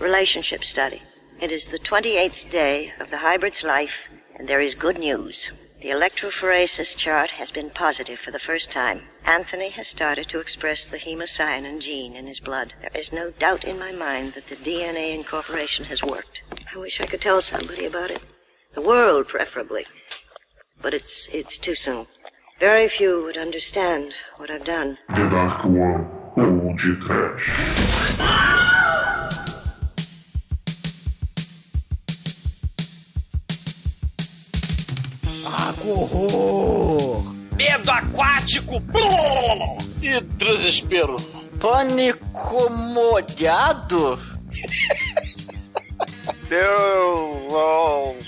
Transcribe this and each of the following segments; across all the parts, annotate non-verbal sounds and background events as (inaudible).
relationship study. It is the 28th day of the hybrid's life, and there is good news. The electrophoresis chart has been positive for the first time. Anthony has started to express the hemocyanin gene in his blood. There is no doubt in my mind that the DNA incorporation has worked. I wish I could tell somebody about it. The world, preferably. But it's it's too soon. Very few would understand what I've done. The Dark One ou de horror! Medo aquático! E desespero. Pânico molhado? (laughs) Deus.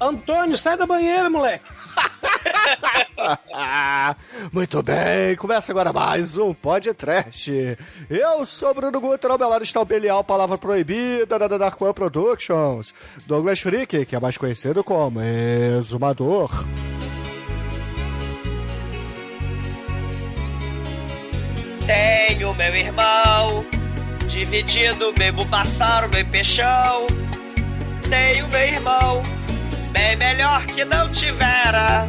Antônio, sai da banheira, moleque. (laughs) Muito bem, começa agora mais um podcast. Eu sou Bruno Guter, ao meu lado está o Belial, palavra proibida da Dark One Productions. Douglas Freak, que é mais conhecido como Exumador. Tenho meu irmão, dividido mesmo passar o meu peixão. Tenho meu irmão, bem melhor que não tivera.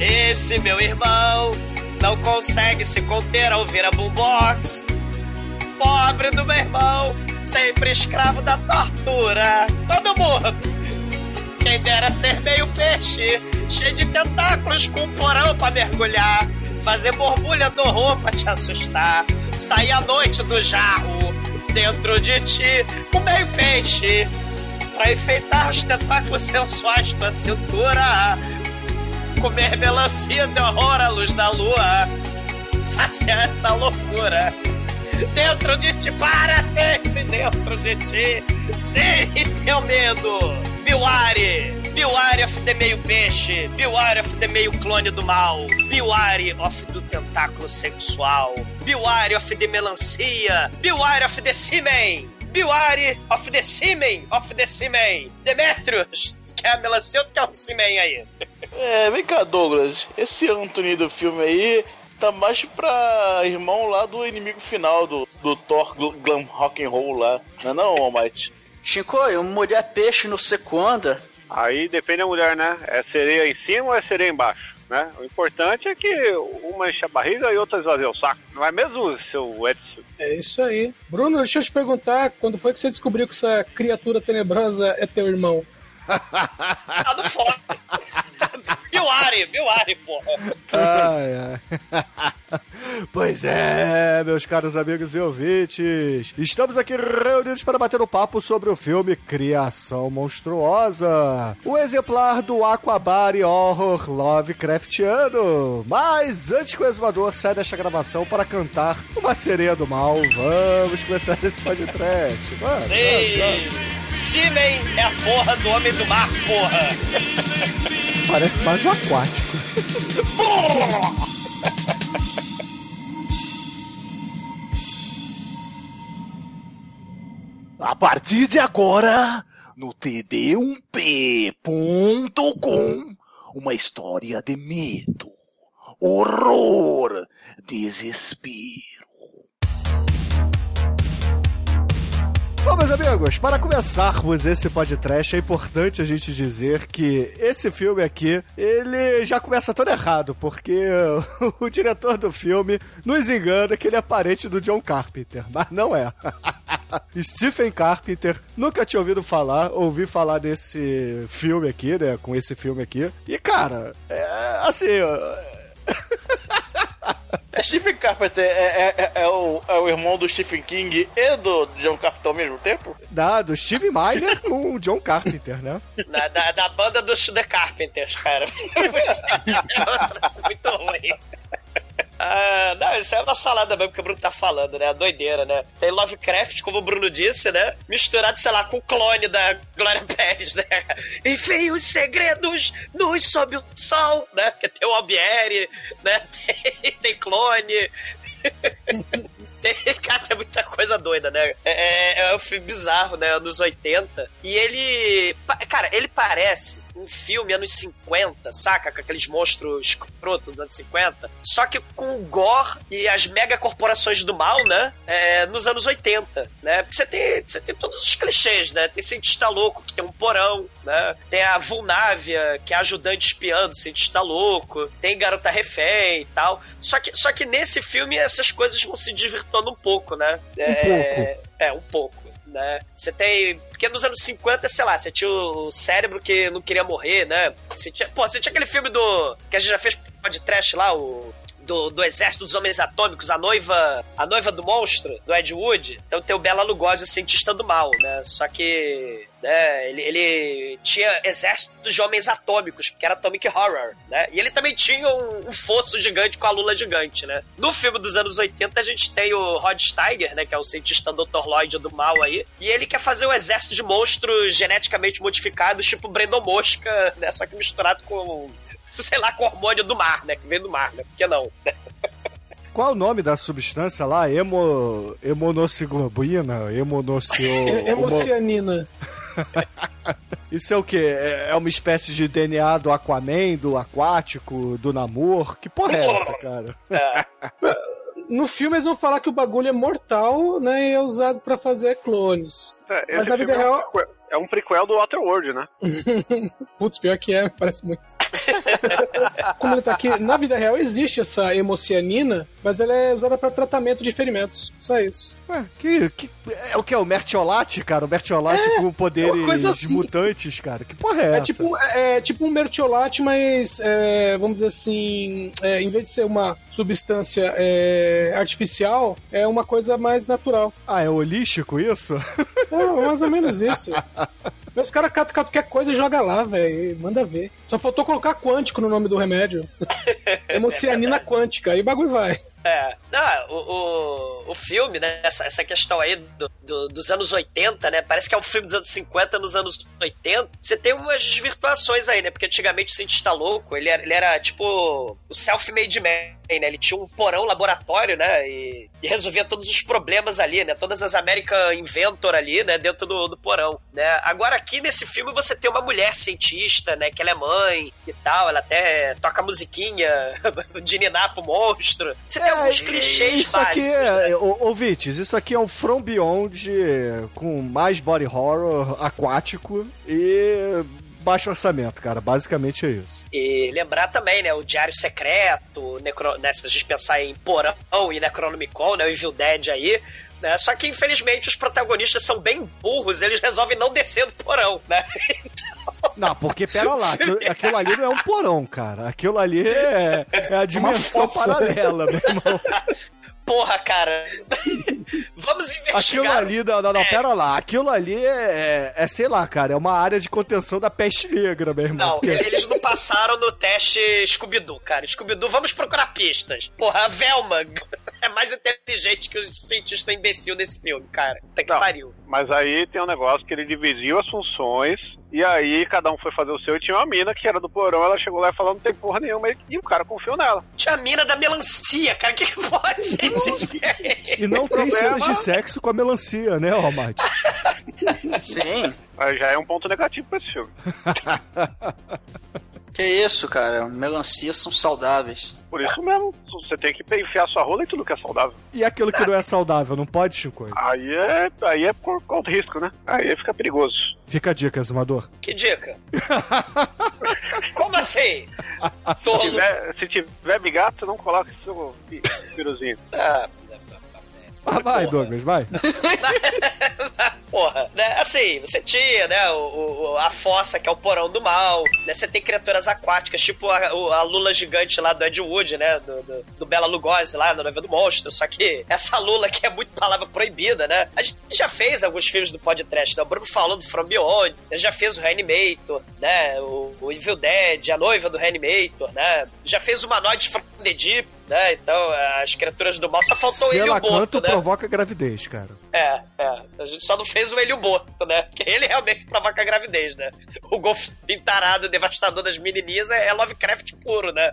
Esse meu irmão não consegue se conter ao ouvir a boombox. Pobre do meu irmão, sempre escravo da tortura. Todo mundo. Quem dera ser meio peixe, cheio de tentáculos com um porão pra mergulhar. Fazer borbulha do roupa te assustar. Sair à noite do jarro, dentro de ti, um meio peixe. Pra enfeitar os tentáculos sensuais da cintura. Comer melancia de horror à luz da lua. Saciar essa loucura. Dentro de ti, para sempre dentro de ti. Sim, teu medo. Biwari. Biwari of the meio peixe. Biwari of the meio clone do mal. Biwari of do tentáculo sexual. Biwari of the melancia. Biwari of the semen. Biwari of the semen. Of the semen. Demetrius. Quer a melancia ou tu quer o semen aí? É, vem cá, Douglas. Esse Anthony do filme aí tá mais pra irmão lá do inimigo final do, do Thor Gl- Glam Rock and Roll lá. Não é não, Almighty? Chico, uma mulher peixe no seco anda. Aí depende da mulher, né? É sereia em cima ou é sereia embaixo, né? O importante é que uma enche a barriga e outra esvazia o saco. Não é mesmo, seu Edson? É isso aí. Bruno, deixa eu te perguntar, quando foi que você descobriu que essa criatura tenebrosa é teu irmão? Tá do fora. Biwari, Biwari, porra. Ai, ai. (laughs) pois é, meus caros amigos e ouvintes. Estamos aqui reunidos para bater um papo sobre o filme Criação Monstruosa. O exemplar do Aquabari Horror Lovecraftiano. Mas antes que o exumador saia desta gravação para cantar uma sereia do mal, vamos começar (laughs) esse podcast. Vamos, Sim! Semen é a porra do homem do mar, porra! (laughs) Parece mais um aquático. A partir de agora, no td1p.com, uma história de medo, horror, desespero. Bom, meus amigos, para começarmos esse podcast, é importante a gente dizer que esse filme aqui, ele já começa todo errado, porque (laughs) o diretor do filme nos engana que ele é parente do John Carpenter, mas não é. (laughs) Stephen Carpenter, nunca tinha ouvido falar, ouvi falar desse filme aqui, né, com esse filme aqui, e cara, é assim... (laughs) É Stephen Carpenter é, é, é, é o, é o irmão do Stephen King e do John Carpenter ao mesmo tempo? Da, do Steve Miner com o John Carpenter, né? Da, da, da banda dos The Carpenters, cara. (laughs) Muito ruim. Ah, não, isso é uma salada mesmo que o Bruno tá falando, né? A doideira, né? Tem Lovecraft, como o Bruno disse, né? Misturado, sei lá, com o clone da Glória Pérez, né? Enfim, os segredos nos sob o sol, né? Porque tem o Albieri, né? Tem, tem clone. (laughs) Tem, cara, tem muita coisa doida, né? É, é, é um filme bizarro, né? Anos 80. E ele. Cara, ele parece um filme anos 50, saca? Com aqueles monstros escrotos dos anos 50. Só que com o gore e as megacorporações do mal, né? É, nos anos 80, né? Porque você tem, você tem todos os clichês, né? Tem cientista louco que tem um porão, né? Tem a Vulnávia, que é ajudante espiando, cientista louco. Tem garota refém e tal. Só que, só que nesse filme essas coisas vão se divirtando um pouco, né? Um pouco. É, um pouco. Né? Você tem. Porque nos anos 50, sei lá, você tinha o cérebro que não queria morrer, né? Você tinha, pô, você tinha aquele filme do. que a gente já fez de trash lá, o. Do, do Exército dos Homens Atômicos, a noiva a noiva do monstro, do Ed Wood. Então tem o Bela Lugosi, o cientista do mal, né? Só que né, ele, ele tinha exércitos de homens atômicos, porque era Atomic Horror, né? E ele também tinha um, um fosso gigante com a lula gigante, né? No filme dos anos 80, a gente tem o Rod Steiger, né? Que é o cientista Dr. Lloyd do mal aí. E ele quer fazer um exército de monstros geneticamente modificados, tipo Brandon Mosca, né? Só que misturado com sei lá, com hormônio do mar, né? Que vem do mar, né? Por que não? (laughs) Qual é o nome da substância lá? Emo... Hemonociglobina? Hemonocio... Hemocianina. (laughs) (laughs) Isso é o quê? É é uma espécie de DNA do Aquaman, do aquático, do Namor? Que porra é essa, (laughs) cara? No filme eles vão falar que o bagulho é mortal, né? E é usado pra fazer clones. É, Mas na vida é real- é um prequel do Waterworld, né? (laughs) Putz, pior que é, parece muito. (laughs) Como ele tá aqui, na vida real existe essa hemocianina, mas ela é usada pra tratamento de ferimentos. Só isso. Ué, que, que, é o que? O Mertiolate, cara? O Mertiolate É, com é poderes assim. mutantes, cara? Que porra é, É essa? tipo, é, é tipo um mertiolate, mas é, vamos dizer assim, é, em vez de ser uma substância é, artificial, é uma coisa mais natural. Ah, é holístico isso? (laughs) Mais ou menos isso. Meus caras catam qualquer coisa e joga lá, velho. Manda ver. Só faltou colocar quântico no nome do remédio. (laughs) Hemocianina quântica. Aí o bagulho vai. É. O, o, o filme, né? Essa, essa questão aí do, do- dos anos 80, né? Parece que é um filme dos anos 50 nos anos 80. Você tem umas desvirtuações aí, né? Porque antigamente o cientista louco, ele era, ele era tipo o self-made man, né? Ele tinha um porão laboratório, né? E, e resolvia todos os problemas ali, né? Todas as American Inventor ali, né? Dentro do, do porão, né? Agora aqui nesse filme você tem uma mulher cientista, né? Que ela é mãe e tal. Ela até toca musiquinha (laughs) de ninar pro monstro. Você tem alguns clichês É, isso aqui básicos, né? é, ô, ouvintes, isso aqui é um From Beyond com mais body horror aquático e baixo orçamento, cara. Basicamente é isso. E lembrar também, né, o Diário Secreto, necro... né, se a gente pensar em Porão e Necronomicon, né, o Evil Dead aí, né, só que infelizmente os protagonistas são bem burros, eles resolvem não descer do porão, né? (laughs) Não, porque pera lá, aquilo, aquilo ali não é um porão, cara. Aquilo ali é, é a dimensão fossa. paralela, meu irmão. (laughs) Porra, cara. (laughs) Vamos investigar. Aquilo ali, não, não, não, pera lá. Aquilo ali é, é, sei lá, cara, é uma área de contenção da peste negra, meu irmão. Não, porque- eles não passaram no teste Scooby-Doo, cara. Scooby-Doo, vamos procurar pistas. Porra, a Velma (laughs) é mais inteligente que os cientistas imbecil desse filme, cara. Puta que Não. pariu. Mas aí tem um negócio que ele dividiu as funções. E aí cada um foi fazer o seu e tinha uma mina que era do porão, ela chegou lá e falou, não tem porra nenhuma, e o cara confiou nela. Tinha a mina da melancia, cara. Que que pode ser? E não tem problema. cenas de sexo com a melancia, né, Almighty? (laughs) Sim. Aí já é um ponto negativo pra esse filme. (laughs) Que isso, cara? Melancias são saudáveis. Por isso mesmo, você tem que enfiar sua rola em tudo que é saudável. E aquilo que não é saudável, não pode, Chico? Aí é, aí é por conta risco, né? Aí fica perigoso. Fica a dica, Zumador. Que dica? (laughs) Como assim? Se Tolo. tiver, se tiver bigato, não coloque seu pi- piruzinho. Ah, Ah, vai. Douglas, vai. (laughs) (laughs) Porra, né? Assim, você tinha, né, o, o- a fossa, que é o porão do mal, né? Você tem criaturas aquáticas, tipo a, a lula gigante lá do Ed Wood, né? Do, do, do Bela Lugosi lá, na noiva do monstro. Só que essa lula que é muito palavra proibida, né? A gente já fez alguns filmes do podcast, né? O Bruno falou do From Beyond, já fez o Reanimator, né? O, o Evil Dead, a noiva do Reanimator, né? Já fez o Humanoid from the Deep, né? Então, as criaturas do mal, só faltou Se ele e o Boto, né? provoca gravidez, cara. É, é. A gente só não fez o Elio Boto, né? Porque ele realmente provoca gravidez, né? O golfinho tarado, devastador das menininhas é, é Lovecraft puro, né?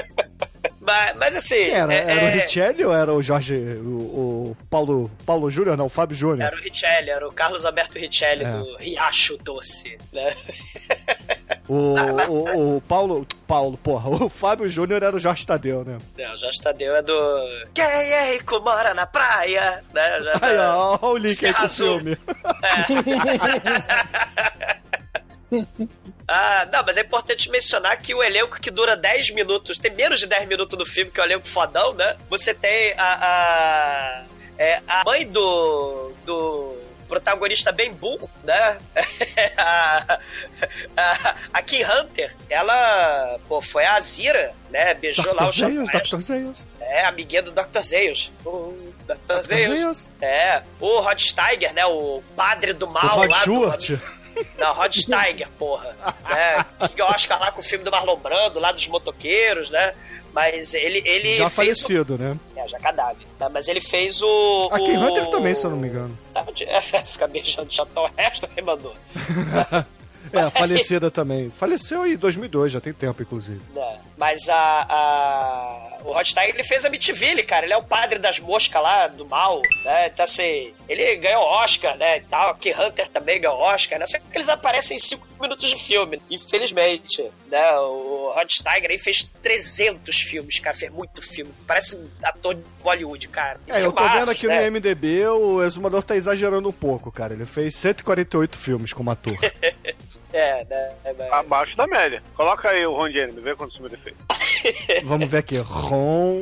(laughs) mas, mas assim... Era? é- Era o é- Richelli ou era o Jorge. O, o Paulo. Paulo Júnior? Não, o Fábio Júnior. Era o Richelli, era o Carlos Alberto Richelli É. do Riacho Doce, né? (laughs) O, o, o Paulo. Paulo, porra, o Fábio Júnior era o Jorge Tadeu, né? Não, o Jorge Tadeu é do. Quem é rico mora na praia? Né? Já tá- Aí, ó, ó o link aí com o Arrasou. filme. (laughs) Ah, não, mas é importante mencionar que o elenco que dura 10 minutos, tem menos de 10 minutos no filme, que é o elenco fodão, né? Você tem a. a, é, a mãe do. do protagonista bem burro, né? (laughs) a, a, a Kim Hunter, ela pô, foi a Azira, né? Beijou lá o Dr. Zeus, Dr. Zeus. É, amiguinha do Dr. Zeus. O Dr. Dr. Zeus. Zeus. É, o Rod Steiger, né? O padre do O mal Rod lá do- Stewart. não, Rod Steiger, porra. Né? (laughs) Que Oscar lá com o filme do Marlon Brando, lá dos motoqueiros, né? Mas ele, ele Já falecido, né? o... É, já cadáver. né? Mas ele fez o... A Kim o... Hunter também, se eu não me engano. É, (laughs) fica beijando chatão o resto, quem (laughs) (laughs) É, falecida também. Faleceu em 2002, já tem tempo, inclusive. né? Mas a, a... O Rod Steiger, ele fez a Mitville, cara. Ele é o padre das moscas lá, do mal, né? Então, assim, ele ganhou Oscar, né, e tal. Que Hunter também ganhou Oscar, né? Só que eles aparecem em 5 minutos de filme, infelizmente, né? O Rod Steiger aí fez 300 filmes, cara. Fez muito filme. Parece um ator de Bollywood, cara. E É, eu tô vendo aqui né? no MDB, o Exumador tá exagerando um pouco, cara. Ele fez 148 filmes como ator. (laughs) É, né? é, mas- Abaixo da média. Coloca aí o Ron Jeremy, vê quantos filmes ele fez. (laughs) Vamos ver aqui. Ron.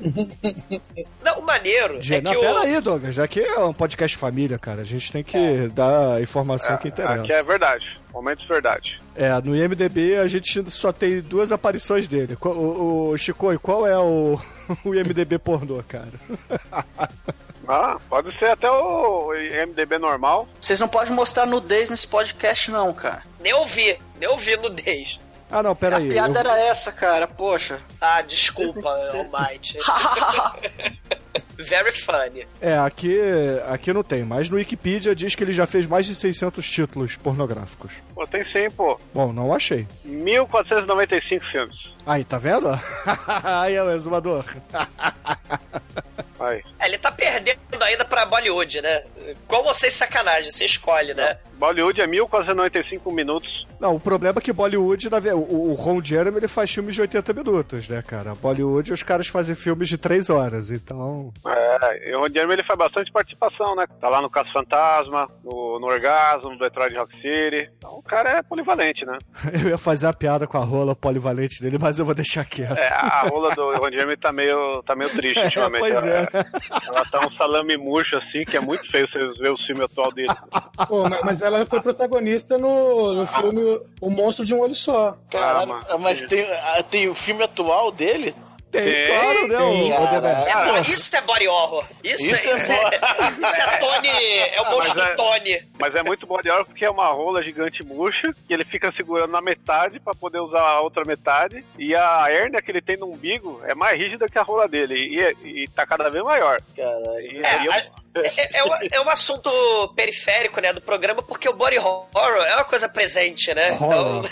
(laughs) Não, o maneiro Ge- é Não, que pera o... aí, Douglas. Já que é um podcast família, cara. A gente tem que dar a informação que interessa. Aqui é verdade. Momentos verdade. É, no IMDB a gente só tem duas aparições dele. Qual- O, o Chico, qual é o, (laughs) o IMDB pornô, cara? Ah, pode ser até o MDB normal. Vocês não podem mostrar nudez nesse podcast, não, cara. Nem ouvi, nem ouvi nudez. Ah, não, pera a aí. piada eu- era essa, cara. Poxa. Ah, desculpa, (laughs) Almighty. (laughs) Very funny. É, aqui, aqui não tem, mas no Wikipedia diz que ele já fez mais de 600 títulos pornográficos. Pô, tem sim, pô. Bom, não achei. 1495 filmes. Aí, tá vendo? (laughs) Aí é o exumador. Aí. É, Ele tá perdendo ainda pra Bollywood, né? Com vocês sacanagem, você escolhe, né? Bollywood é 1495 minutos. Não, o problema é que Bollywood, na o, o Ron Jeremy, ele faz filmes de 80 minutos, né, cara? Bollywood, os caras fazem filmes de 3 horas, então... É, e o Ron Jeremy ele faz bastante participação, né? Tá lá no Caso Fantasma, no, no Orgasmo, no Detroit Rock City. Então o cara é polivalente, né? (laughs) Eu ia fazer a piada com a rola polivalente dele, mas eu vou deixar quieto. É, a rola do Ron Jeremy tá meio, tá meio triste (laughs) ultimamente. pois é. Ela tá um salame murcho assim, que é muito feio você ver o filme atual dele. Pô, mas, mas ela foi protagonista no, no filme O Monstro de um Olho Só. Caralho, Ah, mas tem, ah, tem o filme atual dele? Tem, Tem, claro, né? tem. É, isso é body horror. Isso, Isso é, é isso, é, isso é Tony. É o monstro mas é- Tony. Mas é muito bom de hora porque é uma rola gigante murcha que ele fica segurando na metade pra poder usar a outra metade. E a hérnia que ele tem no umbigo é mais rígida que a rola dele. E, e tá cada vez maior. Caralho. E, É, e eu- a- é, é, um, é um assunto periférico, né, do programa, porque o body horror é uma coisa presente, né? (laughs) Horror.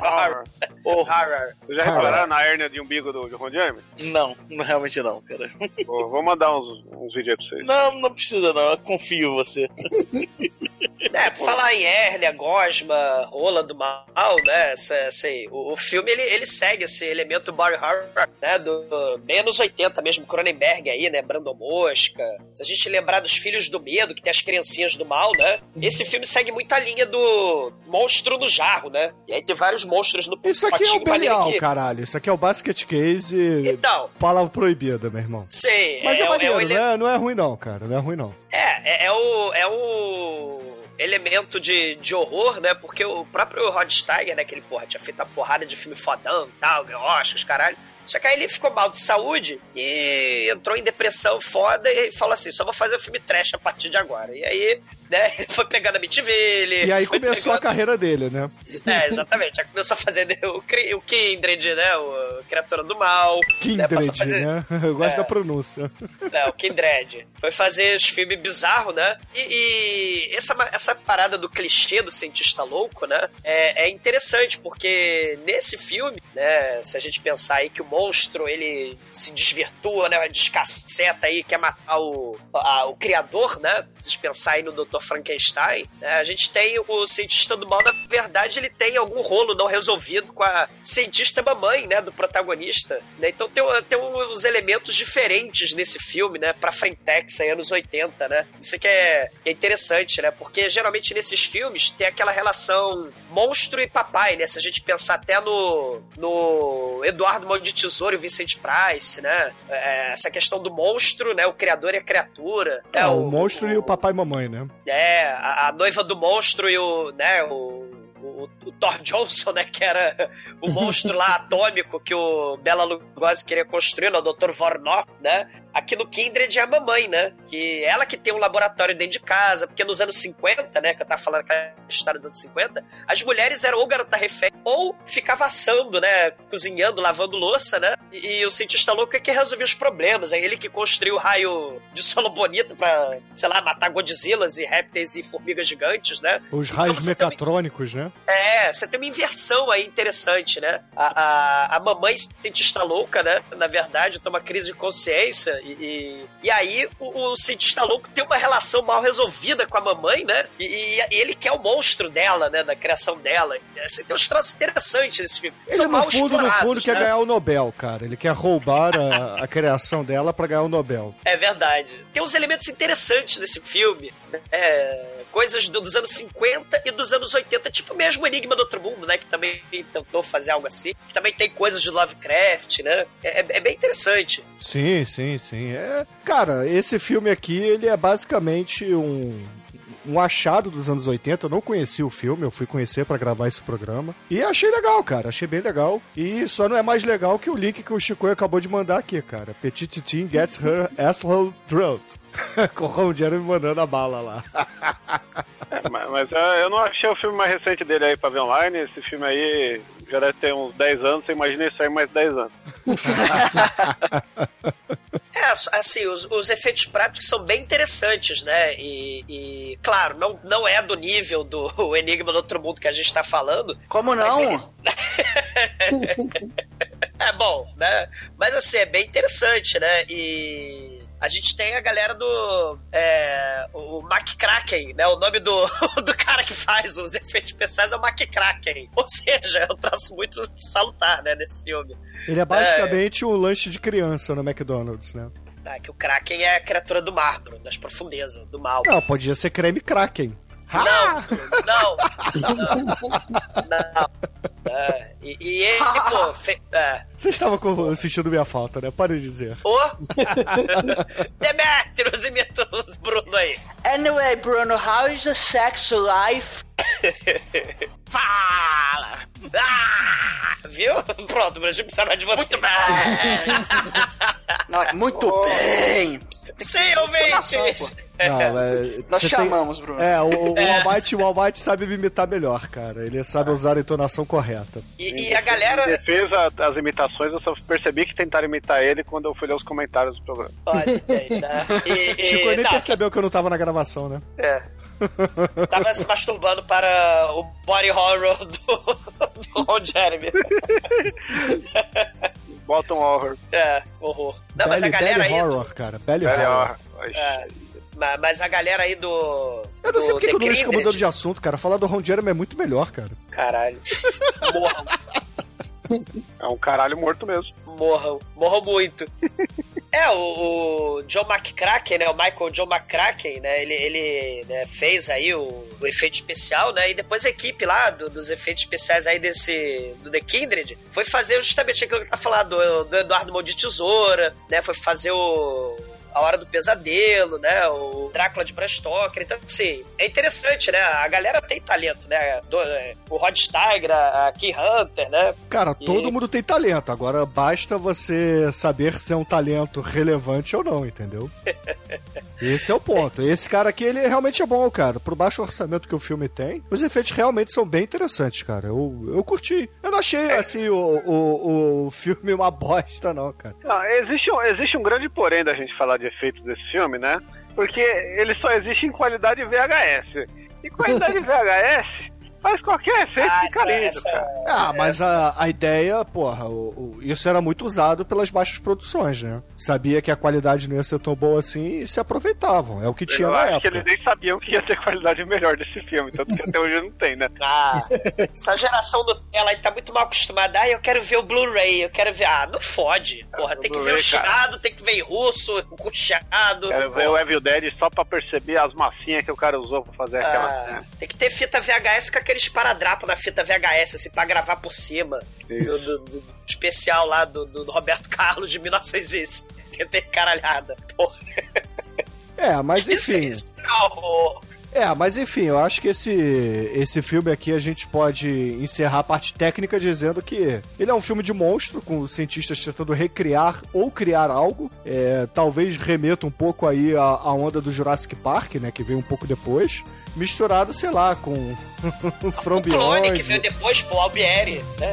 horror. horror. Vocês já repararam na hérnia de umbigo do, do Ron Jeremy? Não, realmente não, cara. Vou, vou mandar uns, uns vídeos aí pra vocês. Não, não precisa não, eu confio em você. (laughs) É, pra falar em hérnia, gosma, rola do mal, né? Assim, o, o filme ele, ele segue esse elemento body horror, né? Do, anos 80 mesmo, Cronenberg aí, né? Brandon Mosca. A gente lembrar dos Filhos do Medo, que tem as criancinhas do mal, né? Esse filme segue muito a linha do monstro no jarro, né? E aí tem vários monstros no Isso aqui é o Belial, que- caralho. Isso aqui é o Basket Case. Então, Palavra proibida, meu irmão. sei. Mas é, o- maneiro, o ele- não, é, não é ruim não, cara. Não é ruim não. É, é, é o. É o elemento de, de horror, né? Porque o próprio Rod Steiger, né? Que ele, porra, tinha feito a porrada de filme fodão e tal, ganhou Oscars, caralho. Só que aí ele ficou mal de saúde e entrou em depressão foda e falou assim: só vou fazer o filme trash a partir de agora. E aí, né, ele (laughs) foi pegando a Mitville. E aí começou a pegando- carreira dele, né? É, exatamente. Aí começou a fazer o, Cri- o Kindred, né? O Criatura do Mal. né, a Kindred, fazer- né? (laughs) Eu gosto É. da pronúncia. É, o Kindred. Foi fazer os filmes bizarros, né? E, e essa, essa parada do clichê do cientista louco, né? É, é interessante, porque nesse filme, né? Se a gente pensar aí que o monstro ele se desvirtua, né? Descaceta aí, quer matar o, a- o criador, né? Vocês pensarem no Dr. Frankenstein. né? A gente tem o cientista do mal, na verdade, ele tem algum rolo não resolvido com a cientista mamãe, né? Do protagonista. né? Então tem, tem uns elementos diferentes nesse filme, né? Pra Frentex aí, anos 80, né? Isso que é, é interessante, né? Porque geralmente nesses filmes tem aquela relação monstro e papai, né? Se a gente pensar até no, no Eduardo de Tesouro e o Vicente Price, né? É, essa questão do monstro, né? O criador e a criatura. É, né? o, monstro e o papai e mamãe, né? É, a, a noiva do monstro e o, né, o, o, o Thor Johnson, né, que era o monstro lá (laughs) atômico que o Bela Lugosi queria construir, né, o Dr. Vornok, né? Aqui no Kindred é a mamãe, né? Que ela que tem um laboratório dentro de casa, porque nos anos 50, né, que eu tava falando aquela história dos anos 50, as mulheres eram ou garota refém, ou ficava assando, né, cozinhando, lavando louça, né? E, e o cientista louco é que resolvia os problemas, é ele que construiu o raio de solo bonito pra, sei lá, matar Godzillas e répteis e formigas gigantes, né? Os raios você também- mecatrônicos, né? É, você tem uma inversão aí interessante, né? A, a, a mamãe cientista louca, né? Na verdade, toma crise de consciência e, e, e aí o, o cientista louco tem uma relação mal resolvida com a mamãe, né? E, e ele que é o monstro dela, né? Da criação dela. Você tem uns troços interessantes nesse filme. Ele, São no mal fundo, no fundo, quer né? ganhar o Nobel, cara. Ele quer roubar a, a criação dela pra ganhar o Nobel. É verdade. Tem uns elementos interessantes nesse filme. É, coisas do- dos anos 50 e dos anos 80, tipo mesmo Enigma do Outro Mundo, né? Que também tentou fazer algo assim. Que também tem coisas de Lovecraft, né? É, é- é bem interessante. Sim, sim, sim. É, cara, esse filme aqui, ele é basicamente um um achado dos anos 80. Eu não conheci o filme, eu fui conhecer pra gravar esse programa. E achei legal, cara. Achei bem legal. E só não é mais legal que o link que o Chico acabou de mandar aqui, cara. Petit Teen gets her (laughs) asshole drilled. (laughs) Com o Ron Jeremy mandando a bala lá. (laughs) É, mas mas, é, eu não achei o filme mais recente dele aí pra ver online. Esse filme aí já deve ter uns 10 anos. Você imagina isso aí mais 10 anos. (laughs) É, assim, os, os efeitos práticos são bem interessantes, né? E, e, claro, não, não é do nível do (laughs) Enigma do Outro Mundo que a gente tá falando. Como não? (laughs) É bom, né? Mas assim, é bem interessante, né? E a gente tem a galera do. É, o McCracken, né? O nome do, (laughs) do cara que faz os efeitos especiais é o McCracken. Ou seja, é um traço muito salutar, né? Nesse filme. Ele é basicamente um lanche de criança no McDonald's, né? Tá, que o Kraken é a criatura do mar, Bruno, das profundezas, do mal. Não, podia ser creme Kraken. Não, não, não, não. É, e, e ele, pô, fe, é, Você estava com- sentindo minha falta, né? Pare de dizer. o Demetrius imita o Bruno aí. Anyway, Bruno, how is the sex life? (laughs) Fala! Ah, viu? Pronto, o Brasil precisava de você. Muito bem! (laughs) Não, é muito bem. Sim, ouvintes! Não, é, Nós chamamos, Bruno. É, o, o, Almighty, o Almighty sabe me imitar melhor, cara. Ele sabe usar a entonação correta. E, e a galera. defesa das imitações, eu só percebi que tentaram imitar ele quando eu fui ler os comentários do programa. Olha aí, né? E, e, Chico nem não, percebeu que eu não tava na gravação, né? É. (laughs) Tava se masturbando para o body horror do, do Ron Jeremy. (laughs) Bottom horror. É, horror. Não, mas a galera aí. do- horror, cara. Belly horror. ó. é, ma- mas a galera aí do. Eu não sei do porque que o Nunes fica mudando de assunto, cara. Falar do Ron Jeremy é muito melhor, cara. Caralho. Morram, (laughs) É um caralho morto mesmo. morram, morram muito. É, o, o John McCracken, né? O Michael John McCracken, né? Ele, ele né, fez aí o, o efeito especial, né? E depois a equipe lá do- dos efeitos especiais aí desse. do The Kindred foi fazer justamente aquilo que tá falando do, do Eduardo de Tesoura, né? Foi fazer o. A Hora do Pesadelo, né? O Drácula de Bram Stoker. Então, assim, é interessante, né? A galera tem talento, né? Do- é, o Rod Steiger, a, a Key Hunter, né? Cara, E- todo mundo tem talento. Agora basta você saber se é um talento relevante ou não, entendeu? (laughs) Esse é o ponto. Esse cara aqui, ele realmente é bom, cara. Pro baixo orçamento que o filme tem, os efeitos realmente são bem interessantes, cara. Eu, eu curti. Eu não achei, assim, o, o, o filme uma bosta, não, cara. Não, existe, um, existe um grande porém da gente falar de efeitos desse filme, né? Porque ele só existe em qualidade VHS. E qualidade (laughs) VHS Faz qualquer efeito, Ah, fica lindo, essa- cara. Ah, mas a, a ideia, porra, o- o- isso era muito usado pelas baixas produções, né? Sabia que a qualidade não ia ser tão boa assim e se aproveitavam. É o que tinha Eu na acho que época. eles nem sabiam que ia ter qualidade melhor desse filme, tanto que até hoje não tem, né? (laughs) Ah, essa geração do ela aí tá muito mal acostumada. Ah, eu quero ver o Blu-ray, eu quero ver. Ah, não fode. Porra, o tem que ver o chiado, tem que ver em russo, com chiado. Quero ver o Evil Dead só pra perceber as massinhas que o cara usou pra fazer aquela. Ah, tem que ter fita VHS com aquele esparadrapo da fita VHS, assim, pra gravar por cima. Do, do- do especial lá do, do Roberto Carlos de 1970 caralhada. Porra, É, mas isso, enfim. isso é um horror. É, mas enfim, eu acho que esse, esse filme aqui a gente pode encerrar a parte técnica dizendo que ele é um filme de monstro, com os cientistas tentando recriar ou criar algo. É, talvez remeta um pouco aí à, à onda do Jurassic Park, né? Que veio um pouco depois. Misturado, sei lá, com (laughs) o O clone que veio depois, pô, Albieri. Né?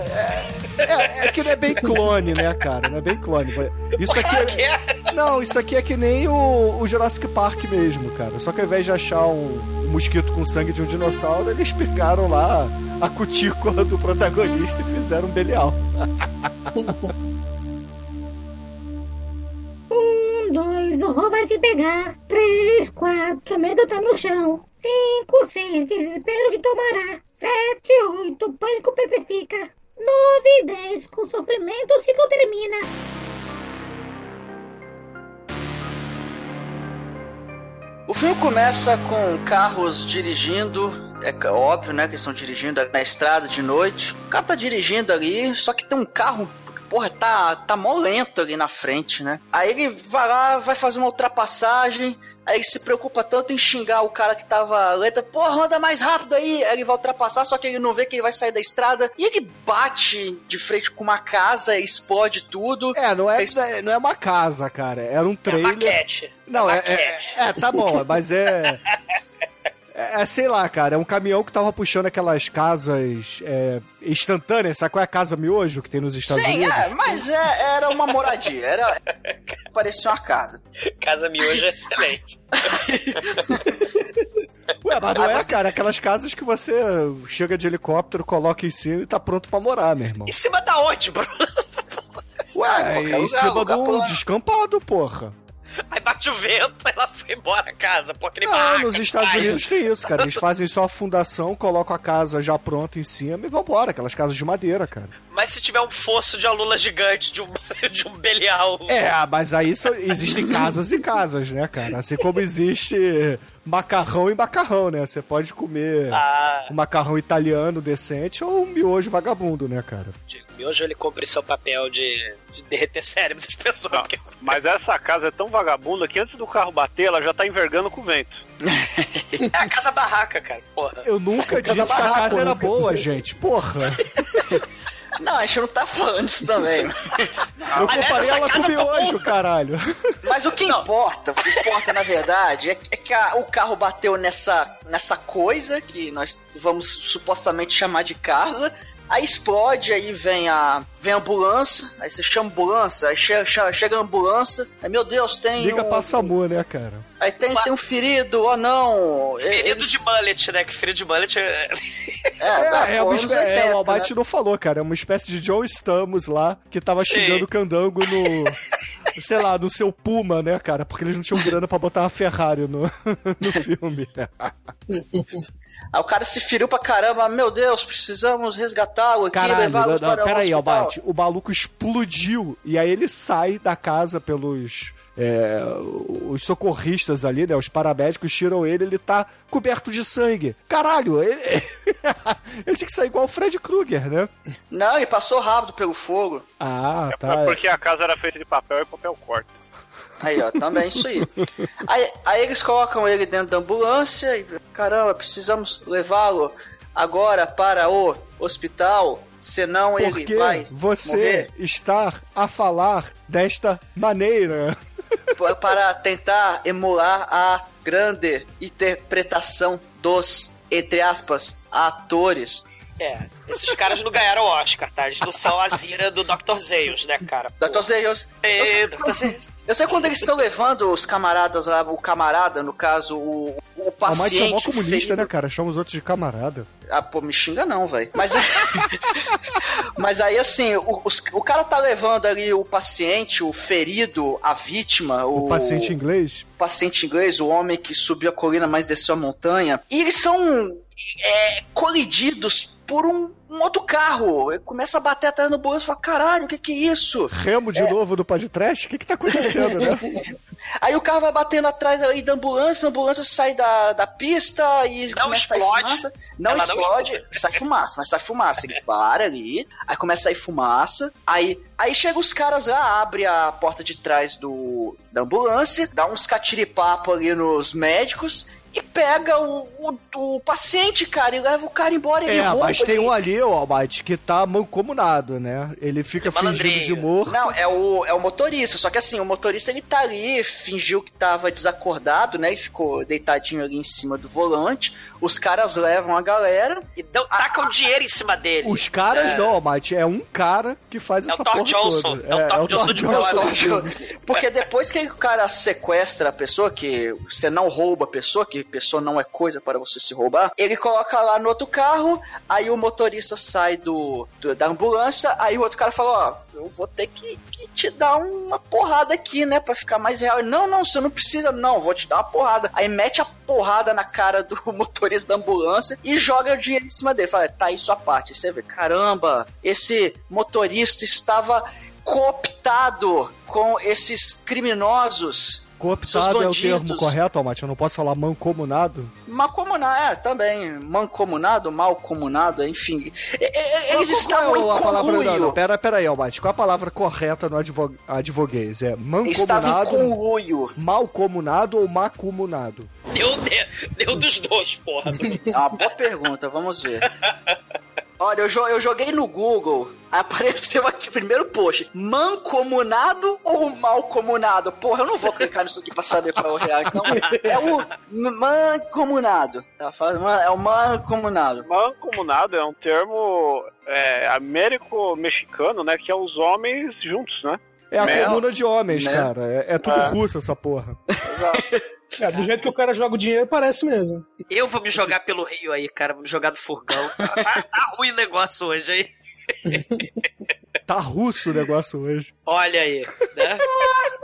É, é que não é bem clone, né, cara? Não é bem clone. Isso aqui é... é. Não, isso aqui é que nem o, o Jurassic Park mesmo, cara. Só que ao invés de achar um mosquito com sangue de um dinossauro, eles pegaram lá a cutícula do protagonista e fizeram um belial. Um, dois, o roubo vai te pegar. Três, quatro, medo tá no chão. Cinco, seis, desespero te tomará. Sete, oito, pânico petrifica. Nove, dez, com sofrimento o ciclo termina. O filme começa com carros dirigindo, é óbvio, né, que eles estão dirigindo na estrada de noite. O cara tá dirigindo ali, só que tem um carro, que, porra, tá, tá mó lento ali na frente, né? Aí ele vai lá, vai fazer uma ultrapassagem, aí ele se preocupa tanto em xingar o cara que tava lento, porra, anda mais rápido aí! Aí ele vai ultrapassar, só que ele não vê que ele vai sair da estrada, e ele bate de frente com uma casa, explode tudo. É, não é, não é uma casa, cara. Era um É trailer. maquete. Não, é, maquete. é, é, tá bom, mas é. (laughs) É, é, sei lá, cara, é um caminhão que tava puxando aquelas casas é, instantâneas, sabe qual é a casa miojo que tem nos Estados Sim, Unidos? é, mas é- era uma moradia, era parecia uma casa. Casa miojo é excelente. (laughs) Ué, mas não Ah, é, cara, aquelas casas que você chega de helicóptero, coloca em cima e tá pronto pra morar, meu irmão. Em cima da onde, Bruno? Ué, qualquer em lugar, cima de um descampado, porra. Aí bate o vento, ela foi embora a casa, pô, aquele Não, nos Estados. Unidos tem isso, cara. Eles (laughs) fazem só a fundação, colocam a casa já pronta em cima e vambora, aquelas casas de madeira, cara. Mas se tiver um fosso de alula gigante de um, (laughs) de um belial. É, mas aí só- existem casas e casas, né, cara? Assim como existe macarrão e macarrão, né? Você pode comer Ah, um macarrão italiano decente ou um miojo vagabundo, né, cara? o miojo ele cumpre seu papel de, de derreter cérebro das pessoas. Não, porque- mas essa casa é tão vagabunda que antes do carro bater, ela já tá envergando com o vento. É a casa barraca, cara, porra. Eu nunca disse que a casa era boa, gente. Porra. (laughs) Não, a gente não tá falando disso também. Eu comparei essa ela com casa miojo, tá caralho. Mas o que importa, o que importa na verdade é, é que a- o carro bateu nessa, nessa coisa que nós vamos supostamente chamar de casa. Aí explode, aí vem a, vem a ambulância, aí você chama a ambulância, aí che- che- chega a ambulância, aí meu Deus, tem Liga um, pra SAMU, né, cara? Aí tem, tem um ferido, oh não. Ferido Eles- de mullet, né? Que ferido de mullet é... É, é, pô, uma anos espé- é, 80, o Almighty né? não falou, cara. É uma espécie de John Stamos lá, que tava Sim. xingando o candango no. (laughs) sei lá, no seu Puma, né, cara? Porque eles não tinham grana pra botar uma Ferrari no, (laughs) no filme. (laughs) Aí o cara se feriu pra caramba, meu Deus, precisamos resgatá-lo aqui, Caralho, levá-lo não, não, para o pera aí. Almighty. O maluco explodiu e aí ele sai da casa pelos. É, os socorristas ali, né? Os paramédicos tiram ele, ele tá coberto de sangue. Caralho, ele, (laughs) ele tinha que sair igual o Fred Krueger, né? Não, ele passou rápido pelo fogo. Ah, É tá. porque a casa era feita de papel e papel corta. Aí, ó, também isso aí. aí. aí eles colocam ele dentro da ambulância e, caramba, precisamos levá-lo agora para o hospital, senão Porque ele vai você morrer. está a falar desta maneira. P- para tentar emular a grande interpretação dos, entre aspas, atores. É, esses caras não ganharam Oscar, tá? Eles não são a Zira do Dr. Zeus, né, cara? Dr. Zeus. É, Dr. Zeus. Eu sei quando eles estão levando os camaradas lá, o camarada, no caso, o, o A Mike paciente. é mó comunista, ferido- né, cara? Chama os outros de camarada. Ah, pô, me xinga não, velho. Mas, (laughs) mas aí, assim, o, os- o cara tá levando ali o paciente, o ferido, a vítima, o, O paciente inglês. paciente inglês, o homem que subiu a colina, mas desceu a montanha. E eles são é, colididos por um, um outro carro. Ele começa a bater atrás no bolso e fala: caralho, o que que é isso? Remo de novo do podcast? O que que tá acontecendo, né? (laughs) Aí o carro vai batendo atrás aí da ambulância, a ambulância sai da, da pista e Não começa a explode. sair fumaça. Não Ela não explode, sai fumaça, mas sai fumaça. Ele para ali, aí começa a sair fumaça, aí, aí chega os caras lá, abre a porta de trás do, da ambulância, dá uns catiripapo ali nos médicos e pega o, o, o paciente, cara, e leva o cara embora. Ele É, rouba mas tem ele. um ali, ó, Almighty, que tá mancomunado, né? Ele fica É fingindo de morto. Não, é o, é o motorista. Só que assim, o motorista ele tá ali, fingiu que tava desacordado, né? E ficou deitadinho ali em cima do volante. Os caras levam a galera. E dão, tacam dinheiro em cima dele. Os caras É. não, Almighty. É um cara que faz É o essa porra Johnson. toda. É o Thor Johnson de Johnson. Porque depois que o cara sequestra a pessoa, que você não rouba a pessoa, que pessoa não é coisa para você se roubar, ele coloca lá no outro carro, aí o motorista sai do, do- da ambulância, aí o outro cara fala, ó, eu vou ter que, que te dar uma porrada aqui, né, pra ficar mais real. Ele, Não, não, você não precisa, não, vou te dar uma porrada. Aí mete a porrada na cara do (laughs) motorista da ambulância e joga o dinheiro em cima dele. Fala, tá aí sua parte. Você vê, caramba, esse motorista estava cooptado com esses criminosos. Cooptado é o termo correto, Almighty. Eu não posso falar mancomunado. Mancomunado, é, também. Mancomunado, malcomunado, enfim. E- e- Eles estavam qual é em a palavra? Não, não, pera, pera aí, Almighty. Qual é a palavra correta no advo, advoguês? É em mancomunado, conluio. malcomunado ou macumunado? Deu, deu, deu dos dois, porra. (laughs) É uma boa pergunta, vamos ver. Olha, eu, jo- eu joguei no Google, apareceu aqui primeiro post. Mancomunado ou malcomunado? Porra, eu não vou clicar nisso aqui pra saber qual é o real. Então, é o mancomunado. Tá falando? É o mancomunado. Mancomunado é um termo é, américo-mexicano, né? Que é os homens juntos, né? É a Mel, comuna de homens, né? cara. É, é tudo É. russo essa porra. É, do jeito que o cara joga o dinheiro, parece mesmo. Eu vou me jogar pelo Rio aí, cara. Vou me jogar do furgão. Tá, tá ruim o negócio hoje aí. Tá russo o negócio hoje. Olha aí, né? (laughs)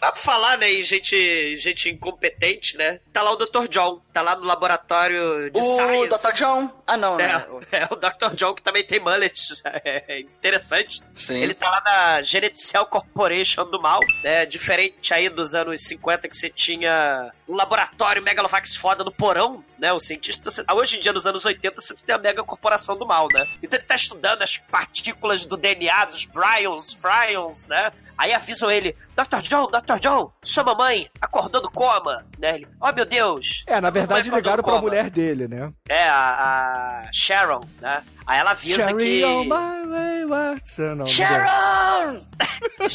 Dá pra falar, né, em gente, gente incompetente, né? Tá lá o Dr. John, tá lá no laboratório de O science. Dr. John? Ah, não, né? É, (laughs) é, o Dr. John que também tem mullet. (laughs) É interessante. Sim. Ele tá lá na Genetical Corporation do mal, né? Diferente aí dos anos 50 que você tinha um laboratório Megalovax foda no porão, né? O cientista. Hoje em dia, nos anos 80, você tem a mega corporação do mal, né? Então ele tá estudando as partículas do DNA dos Bryons, Fryons, né? Aí avisam ele, Dr. John, Dr. John, sua mamãe acordou do coma, né? Ele, oh meu Deus. É, na verdade ligaram pra coma. mulher dele, né? É, a, a Sharon, né? Aí ela avisa Cherry que... on my wayward son. Não, Sharon! (laughs)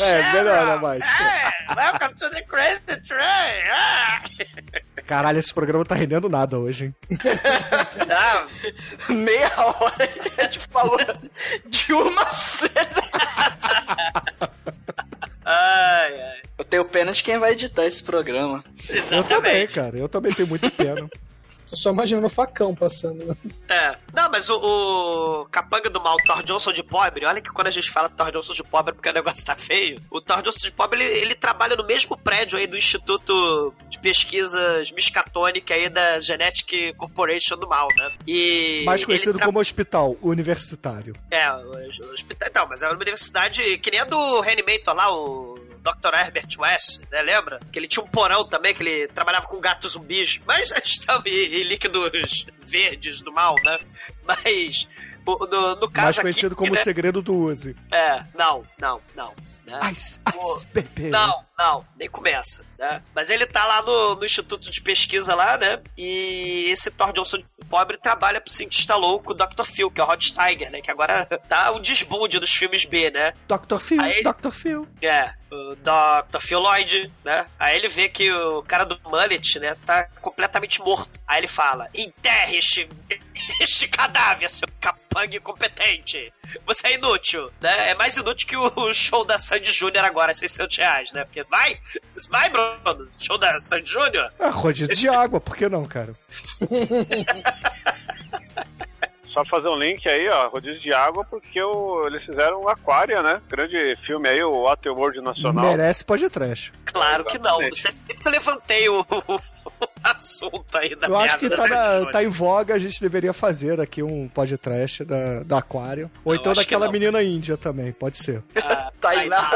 É, melhor, né, Mike? Hey, welcome to the crazy train. Ah. Caralho, esse programa tá rendendo nada hoje, hein? (laughs) Ah, Meia hora a gente falou de uma cena. ai, ai. Eu tenho pena de quem vai editar esse programa. Eu também, Exatamente. cara. Eu também tenho muita pena. Tô só imaginando o facão passando. É. Não, mas o, o capanga do mal, Thor Johnson de pobre, olha que quando a gente fala Thor Johnson de pobre é porque o negócio tá feio. O Thor Johnson de pobre, ele, ele trabalha no mesmo prédio aí do Instituto de Pesquisas Miskatonic aí da Genetic Corporation do mal, né? E Mais conhecido tra- como hospital universitário. É, o, o hospital. Então, mas é uma universidade que nem a do Reanimator lá, o Dr. Herbert West, né? Lembra? Que ele tinha um porão também, que ele trabalhava com gatos zumbis. Mas estava em, líquidos (laughs) verdes do mal, né? Mas. o- No, no caso Mais aqui, conhecido como né? o segredo do Uzi. É, não, não, não. né? Ice, O- ice, bebê. Não, não, nem começa, né? Mas ele tá lá no, no Instituto de Pesquisa lá, né? E esse Thor Johnson pobre trabalha pro cientista louco Dr. Phil, que é o Rod Steiger, né? Que agora tá o desbunde dos filmes B, né? Dr. Phil, Aí- Dr. Phil. É, o Dr. Phil Lloyd, né? Aí ele vê que o cara do mullet, né, tá completamente morto. Aí ele fala, enterre este, (laughs) Este cadáver, seu capanga incompetente. Você é inútil, né? É mais inútil que o show da Sandy Júnior agora, 600 reais, né? Porque vai, vai, Show da Sandy Júnior. É, rodízio de água, por que não, cara? (laughs) Só fazer um link aí, ó, rodízio de água, porque o, eles fizeram o Aquária, né? Grande filme aí, o Waterworld Nacional. Merece pode trash. Claro que não. Você sempre que eu levantei o (laughs) assunto aí da Eu acho que tá, na- tá em voga, a gente deveria fazer aqui um podcast da, da Aquário. Ou Eu então que daquela não. menina índia também, pode ser. (laughs) Tainá.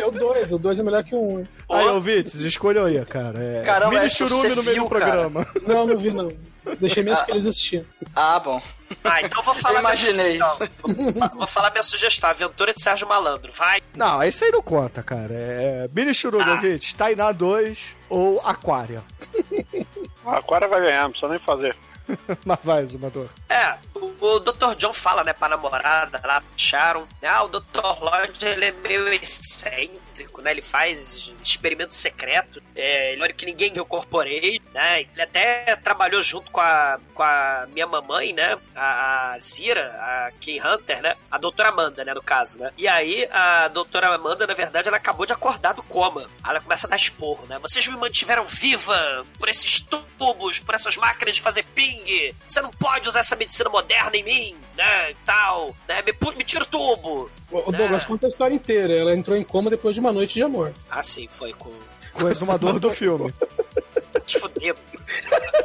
É o 2, o 2 é melhor que o 1. Aí, ouvintes, escolham aí, cara. É, Caramba, mini churume no meio do programa. Não, não vi não. Deixei minhas filhas assistir. Ah, bom. Ah, então eu vou falar imaginei minha sugestão. Vou, vou falar minha sugestão. Aventura de Sérgio Malandro. Vai. Não, esse aí não conta, cara. É mini churume, Ah. Tainá 2 ou Aquária. A Aquária vai ganhar, não precisa nem fazer. (laughs) Mas vai, Zumador. É, o, o Dr. John fala, né, pra namorada lá, Sharon, né, ah, o Dr. Lloyd, ele é meio excêntrico, né, ele faz experimentos secretos, é, ele olha que ninguém viu corporate, né, ele até trabalhou junto com a, com a minha mamãe, né, a, a Zira, a Kim Hunter, né, a doutora Amanda, né, no caso, né, e aí a doutora Amanda, na verdade, ela acabou de acordar do coma, ela começa a dar esporro, né, vocês me mantiveram viva por esses tubos, por essas máquinas de fazer ping, você não pode usar essa medicina moderna em mim, né, e tal, né, me, me tira o tubo. O Douglas conta a história inteira. Ela entrou em coma depois de uma noite de amor. Assim, foi com... Com o exumador do filme. (laughs) Te fudeu.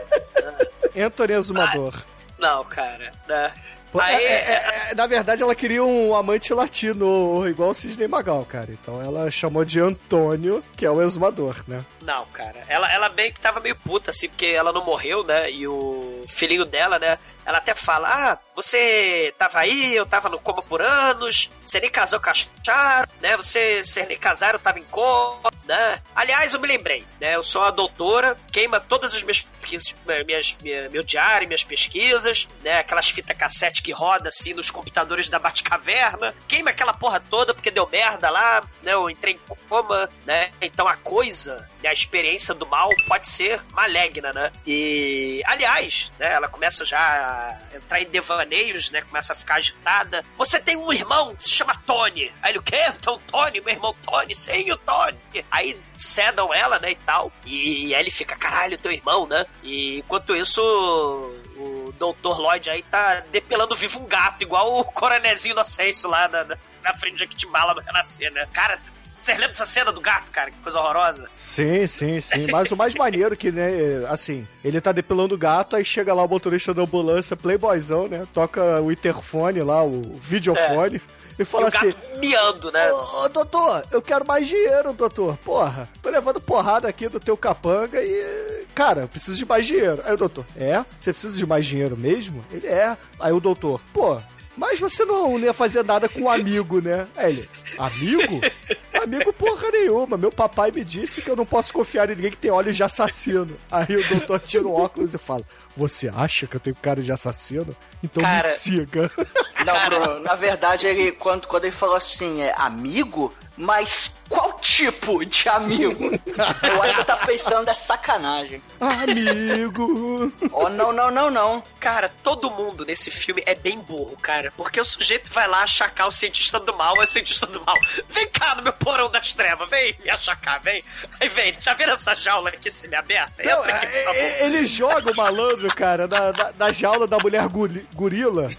(laughs) Anthony Exumador. Não, cara, né. Pô, Aí, é- é- é- na verdade, ela queria um amante latino, igual o Sidney Magal, cara. Então ela chamou de Antônio, que é o exumador, né? Não, cara. Ela, ela meio que tava meio puta, assim, porque ela não morreu, né? E o filhinho dela, né? Ela até fala: Ah, você tava aí, eu tava no coma por anos, você nem casou com a Charo, né? Você, você nem casaram, eu tava em coma, né? Aliás, eu me lembrei, né? Eu sou a doutora, queima todas as minhas, pesquisas- minhas, minha- meu diário, minhas pesquisas, né? Aquelas fitas cassete que roda assim nos computadores da Batcaverna, queima aquela porra toda porque deu merda lá, né? Eu entrei em coma, né? Então a coisa, né? a experiência do mal pode ser maligna, né? E, aliás, né? Ela começa já a entrar em devaneios, né? Começa a ficar agitada. Você tem um irmão que se chama Tony. Aí ele, o quê? Então, Tony, meu irmão Tony, sim, o Tony. Aí cedam ela, né, e tal. E aí ele fica, caralho, teu irmão, né? E enquanto isso, o Dr. Lloyd aí tá depilando vivo um gato, igual o Coronezinho Inocêncio lá na, na, na frente de Jequitibala no Renascer, né? Cara, vocês lembram dessa cena do gato, cara? Que coisa horrorosa. Sim, sim, sim. Mas o mais maneiro que, né, assim, ele tá depilando o gato, aí chega lá o motorista da ambulância, playboyzão, né? Toca o interfone lá, o videofone. E fala e o assim: gato miando, né? Ô, ô, doutor, eu quero mais dinheiro, doutor. Porra, tô levando porrada aqui do teu capanga e. Cara, eu preciso de mais dinheiro. Aí o doutor, é? Você precisa de mais dinheiro mesmo? Ele é. Aí o doutor, pô, mas você não ia fazer nada com um amigo, né? Aí ele, amigo? Amigo porra nenhuma. Meu papai me disse que eu não posso confiar em ninguém que tem olhos de assassino. Aí o doutor tira o óculos e fala: Você acha que eu tenho cara de assassino? Então me Cara, siga. (laughs) Não, Bruno, na verdade, ele, quando, quando ele falou assim, é amigo, mas qual tipo de amigo? (laughs) Eu acho que você tá pensando é sacanagem. Amigo! Oh, não, não, não, não. Cara, todo mundo nesse filme é bem burro, cara. Porque o sujeito vai lá achacar o cientista do mal, é o cientista do mal. Vem cá no meu porão das trevas, vem me achacar, vem. Aí vem, tá vendo essa jaula aqui semi-aberta? Não, Entra aqui, por favor. é- é- ele joga o malandro, cara, na, na- na jaula da mulher gorila,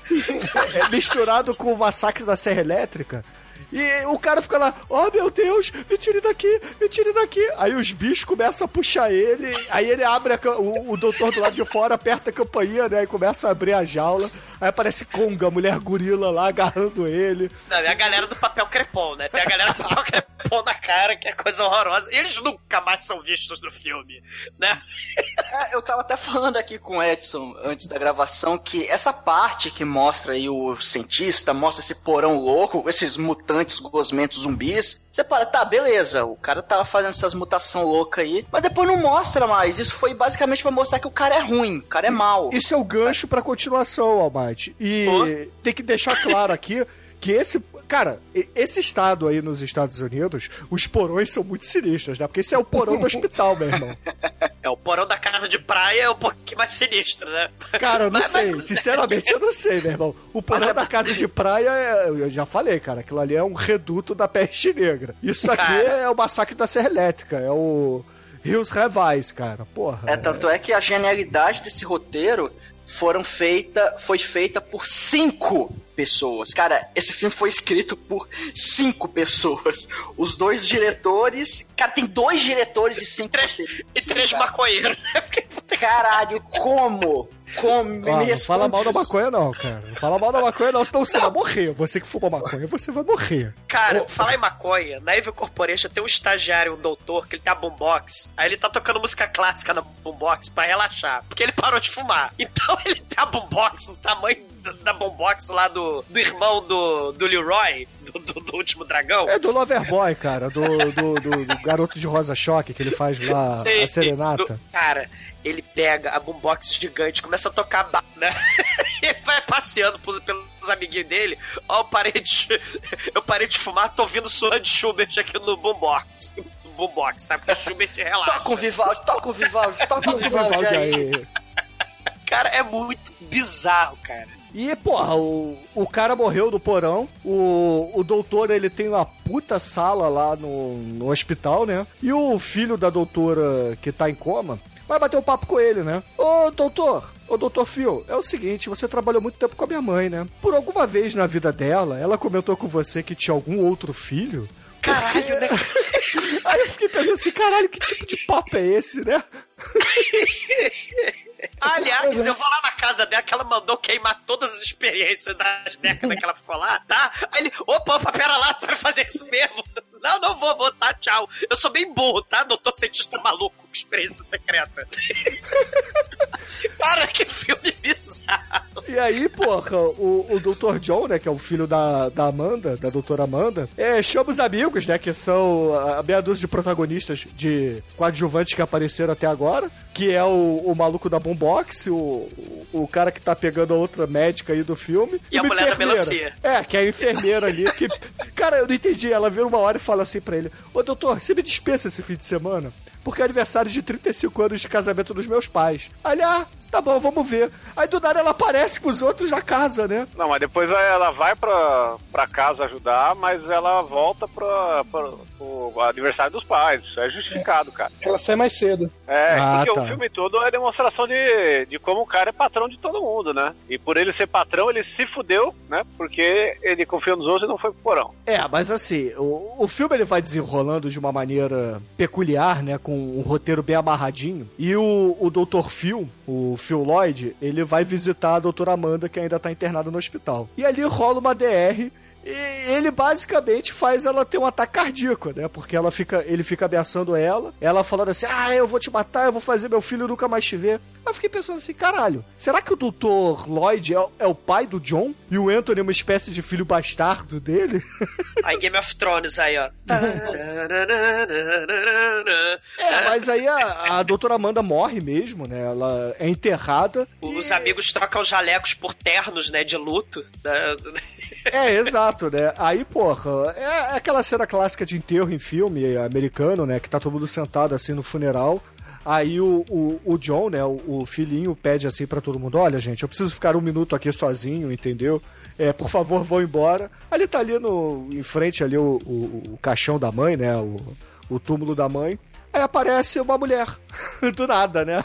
é, misturado com o massacre da Serra Elétrica. E o cara fica lá, oh meu Deus, me tire daqui, me tire daqui. Aí os bichos começam a puxar ele, aí ele abre a o, o doutor do lado de fora, aperta a campainha, né? E começa a abrir a jaula. Aí aparece Conga, a mulher gorila lá agarrando ele. Não, é a galera do papel crepom, né? Tem a galera do papel crepom na cara, que é coisa horrorosa. Eles nunca mais são vistos no filme, né? É, eu tava até falando aqui com o Edson antes da gravação que essa parte que mostra aí o cientista, mostra esse porão louco, esses mutantes gosmentos zumbis. Você para, tá, beleza, o cara tava fazendo essas mutações loucas aí, mas depois não mostra mais. Isso foi basicamente pra mostrar que o cara é ruim, o cara é mau. Isso é o gancho pra continuação, Almighty. E tem que deixar claro aqui que esse. Cara, esse estado aí nos Estados Unidos, os porões são muito sinistros, né? Porque esse é o porão do hospital, meu irmão. (laughs) É, o porão da casa de praia é um pouquinho mais sinistro, né? Cara, eu não Mas- sei. mas- Sinceramente, eu não sei, meu irmão. O porão Mas é- da casa de praia, é- eu já falei, cara. Aquilo ali é um reduto da peste negra. Isso aqui Cara. é o massacre da Serra Elétrica. É o Rios Revais, cara. Porra. É, tanto é que a genialidade desse roteiro foram feita, foi feita por cinco pessoas. Cara, esse filme foi escrito por cinco pessoas. Os dois diretores. Cara, tem dois diretores e cinco. E três Cara. maconheiros. né? Caralho, como? Como? Me Ó, não fala mal da maconha, não, cara. Não fala mal da maconha, não, senão você vai morrer. Você que fuma maconha, você vai morrer. Cara, falar em maconha, na Evil Corporation tem um estagiário, um doutor, que ele tem a boombox. Aí ele tá tocando música clássica na boombox pra relaxar. Porque ele parou de fumar. (laughs) Então ele tem a boombox no tamanho da, da boombox lá do, do irmão do, do Leroy, do, do- do último dragão. É do Loverboy, cara. Do, do, do- do garoto de Rosa Choque, que ele faz lá Sei, a serenata. do- cara, ele pega a boombox gigante, começa a tocar ba- né? (laughs) ele vai passeando pros- pelos amiguinhos dele. Ó, eu parei de, (laughs) eu parei de fumar, tô ouvindo sua de Schubert aqui no boombox. No boombox, tá? Porque Schubert relaxa. Toca o Vivaldi, toca o Vivaldi, toca o Vivaldi aí. Cara, é muito bizarro, cara. E, porra, o, o cara morreu no porão. O, o doutor, ele tem uma puta sala lá no, no hospital, né? E o filho da doutora que tá em coma vai bater um papo com ele, né? Ô, doutor, ô, doutor Phil, é o seguinte, você trabalhou muito tempo com a minha mãe, né? Por alguma vez na vida dela, ela comentou com você que tinha algum outro filho? Caralho, né? (laughs) Aí eu fiquei pensando assim, caralho, que tipo de papo é esse, né? (laughs) Aliás, eu vou lá na casa dela que ela mandou queimar todas as experiências das décadas que ela ficou lá, tá? Aí ele, opa, opa, pera lá, tu vai fazer isso mesmo? Não, não vou, vou, tá, tchau. Eu sou bem burro, tá? Doutor cientista maluco com experiência secreta. (laughs) Cara, que filme bizarro. E aí, porra, o, o Dr. John, né, que é o filho da, da Amanda, da doutora Amanda, é, chama os amigos, né, que são a meia dúzia de protagonistas de coadjuvantes que apareceram até agora, que é o, o maluco da Boombox, o, o, cara que tá pegando a outra médica aí do filme. E a uma mulher da enfermeira. melancia. É, que é a enfermeira ali, que... Cara, eu não entendi, ela vira uma hora e fala assim pra ele, ô doutor, você me dispensa esse fim de semana? Porque é aniversário de 35 anos de casamento dos meus pais. Ah, tá bom, vamos ver. Aí do nada ela aparece com os outros na casa, né? Não, mas depois ela vai pra, pra casa ajudar, mas ela volta pra, pra, pro aniversário dos pais. Isso é justificado, cara. Ela sai mais cedo. É, Ah, porque tá. o filme todo é demonstração de, de como o cara é patrão de todo mundo, né? E por ele ser patrão, ele se fudeu, né? Porque ele confiou nos outros e não foi pro porão. É, mas assim, o, o filme ele vai desenrolando de uma maneira peculiar, né? Com um roteiro bem amarradinho. E o, o Dr. Phil, o Phil Lloyd, ele vai visitar a doutora Amanda, que ainda tá internada no hospital. E ali rola uma DR. E ele basicamente faz ela ter um ataque cardíaco, né? Porque ela fica, ele fica ameaçando ela, ela falando assim: Ah, eu vou te matar, eu vou fazer meu filho nunca mais te ver. Eu fiquei pensando assim: caralho, será que o Dr. Lloyd é, o- é o pai do John? E o Anthony é uma espécie de filho bastardo dele? (laughs) Aí Game of Thrones aí, ó. É, mas aí a, a doutora Amanda morre mesmo, né? Ela é enterrada. Os amigos trocam jalecos por ternos, né, de luto. né? (laughs) É, exato, né? Aí, porra, é é aquela cena clássica de enterro em filme americano, né? Que tá todo mundo sentado assim no funeral. Aí o, o, o John, né, o, o filhinho, pede assim pra todo mundo: Olha, gente, eu preciso ficar um minuto aqui sozinho, entendeu? É, por favor, vão embora. Ele tá ali no, em frente ali o, o, o caixão da mãe, né? O, o túmulo da mãe. Aí aparece uma mulher, (laughs) do nada, né?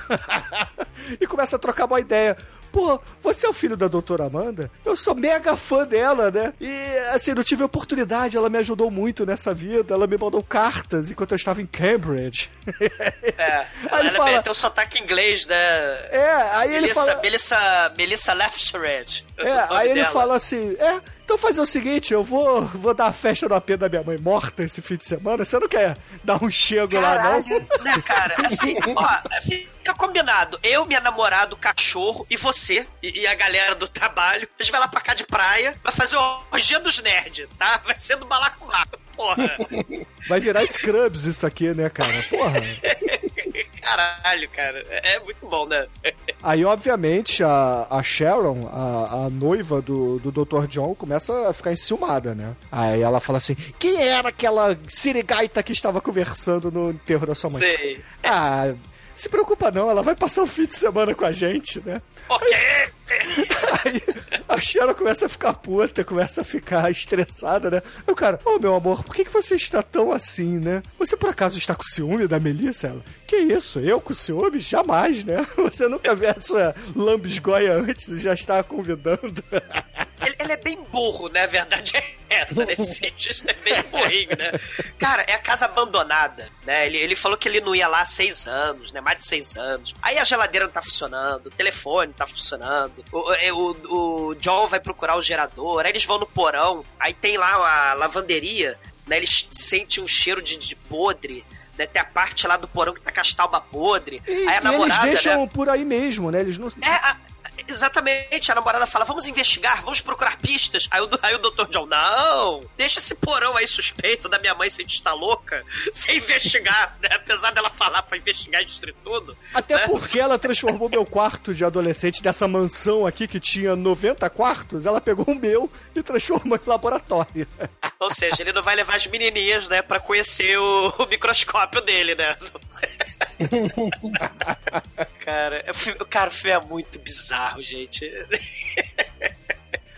(laughs) e começa a trocar uma ideia. Pô, você é o filho da doutora Amanda? Eu sou mega fã dela, né? E, assim, não tive oportunidade, ela me ajudou muito nessa vida. Ela me mandou cartas enquanto eu estava em Cambridge. (laughs) É, Aí ele fala- tem o sotaque inglês, né? É, aí ele Melissa, fala... Melissa, Melissa Lefsred. É, (laughs) aí ele dela. fala assim: É, então fazer o seguinte, eu vou, vou dar a festa no AP da minha mãe morta esse fim de semana. Você não quer dar um chego lá, não? Né, cara? Assim, ó, fica combinado. Eu, minha namorada, o cachorro e você e, e a galera do trabalho. A gente vai lá pra cá de praia, vai fazer o orgia dos nerds, tá? Vai ser do balacobaco, porra. Vai virar Scrubs isso aqui, né, cara? Porra. Caralho, cara. É, é muito bom, né? Aí, obviamente, a, a Sharon, a, a noiva do, do Dr. John, começa a ficar enciumada, né? Aí ela fala assim: quem era aquela sirigaita que estava conversando no enterro da sua mãe? Sei. Ah, se preocupa não, ela vai passar o fim de semana com a gente, né? Ok! Aí a começa a ficar puta, começa a ficar estressada, né? Aí o cara, ô meu amor, por que, que você está tão assim, né? Você por acaso está com ciúme da Melissa? Ela, que isso? Eu com ciúme? Jamais, né? (laughs) Você nunca viu essa lambisgoia antes e já está convidando. (laughs) Ele, ele é bem burro, né? A verdade é essa, nesse cientista é bem burrinho, né? Cara, é a casa abandonada, né? Ele, ele falou que ele não ia lá há seis anos, né? Mais de seis anos. Aí a geladeira não tá funcionando, o telefone não tá funcionando, o, é, o, o John vai procurar o gerador, aí eles vão no porão, aí tem lá a lavanderia, né? Eles sentem um cheiro de, de podre, né? Tem a parte lá do porão que tá com as talba podre. E, aí a namorada, eles deixam né? por aí mesmo, né? Eles não. É, a- exatamente. A namorada fala: vamos investigar, vamos procurar pistas. Aí o, aí o Dr. John, não, deixa esse porão aí suspeito da minha mãe ser está louca, (laughs) sem investigar, né? Apesar dela falar pra investigar e destruir tudo. Até né? porque ela transformou meu quarto de adolescente dessa mansão aqui que tinha 90 quartos, ela pegou o meu e transformou em laboratório. (laughs) Ou seja, ele não vai levar as menininhas, né, pra conhecer o, o microscópio dele, né? (laughs) (laughs) cara, o cara, o filme é muito bizarro, gente.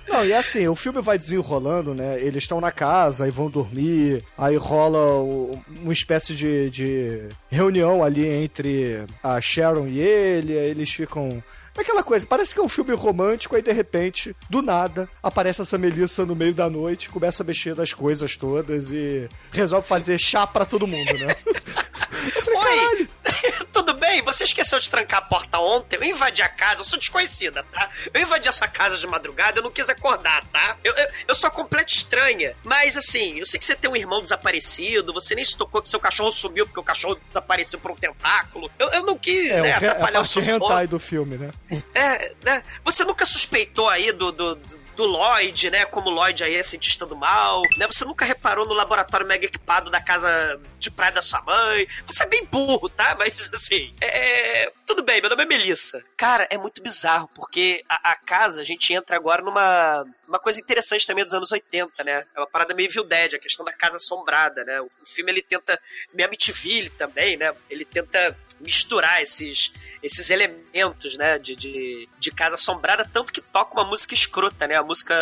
Não, e assim, o filme vai desenrolando, né? Eles estão na casa e vão dormir, aí rola o- uma espécie de, de reunião ali entre a Sharon e ele, aí eles ficam. Aquela coisa, parece que é um filme romântico, aí de repente, do nada, aparece essa Melissa no meio da noite, começa a mexer nas coisas todas e resolve fazer chá pra todo mundo, né? (laughs) Oi! (laughs) Tudo bem? Você esqueceu de trancar a porta ontem? Eu invadi a casa, eu sou desconhecida, tá? Eu invadi essa casa de madrugada, eu não quis acordar, tá? Eu, eu, eu sou completa estranha. Mas assim, eu sei que você tem um irmão desaparecido, você nem se tocou que seu cachorro sumiu porque o cachorro desapareceu por um tentáculo. Eu, eu não quis, É, né, a atrapalhar o seu sono. do filme, né? É, né? Você nunca suspeitou aí do, do, do Lloyd, né? Como o Lloyd aí é cientista do mal, né? Você nunca reparou no laboratório mega equipado da casa de praia da sua mãe. Você é bem burro, tá? (laughs) Mas assim, é... Tudo bem, meu nome é Melissa. Cara, é muito bizarro, porque a, a casa, a gente entra agora numa uma coisa interessante também dos anos 80, né? É uma parada meio Evil Dead, a questão da casa assombrada, né? O, o filme, ele tenta... Meio Amityville também, né? Ele tenta misturar esses, esses elementos, né, de, de, de casa assombrada, tanto que toca uma música escrota, né, a música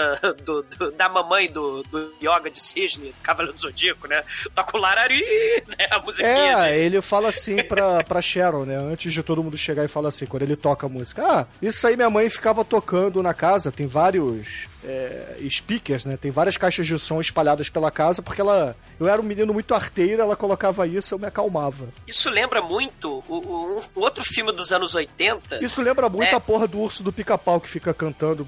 do, do- da mamãe do, do Yoga de Cisne, do Cavaleiro do Zodíaco, né, toca o Larari, né, a musiquinha É, de... ele fala assim pra, pra Sharon, né? Antes de todo mundo chegar e fala assim, quando ele toca a música. Ah, isso aí minha mãe ficava tocando na casa. Tem vários é, speakers, né? Tem várias caixas de som espalhadas pela casa, porque ela. Eu era um menino muito arteiro, ela colocava isso eu me acalmava. Isso lembra muito o, o- um outro filme dos anos 80. Isso lembra muito É. a porra do urso do pica-pau que fica cantando.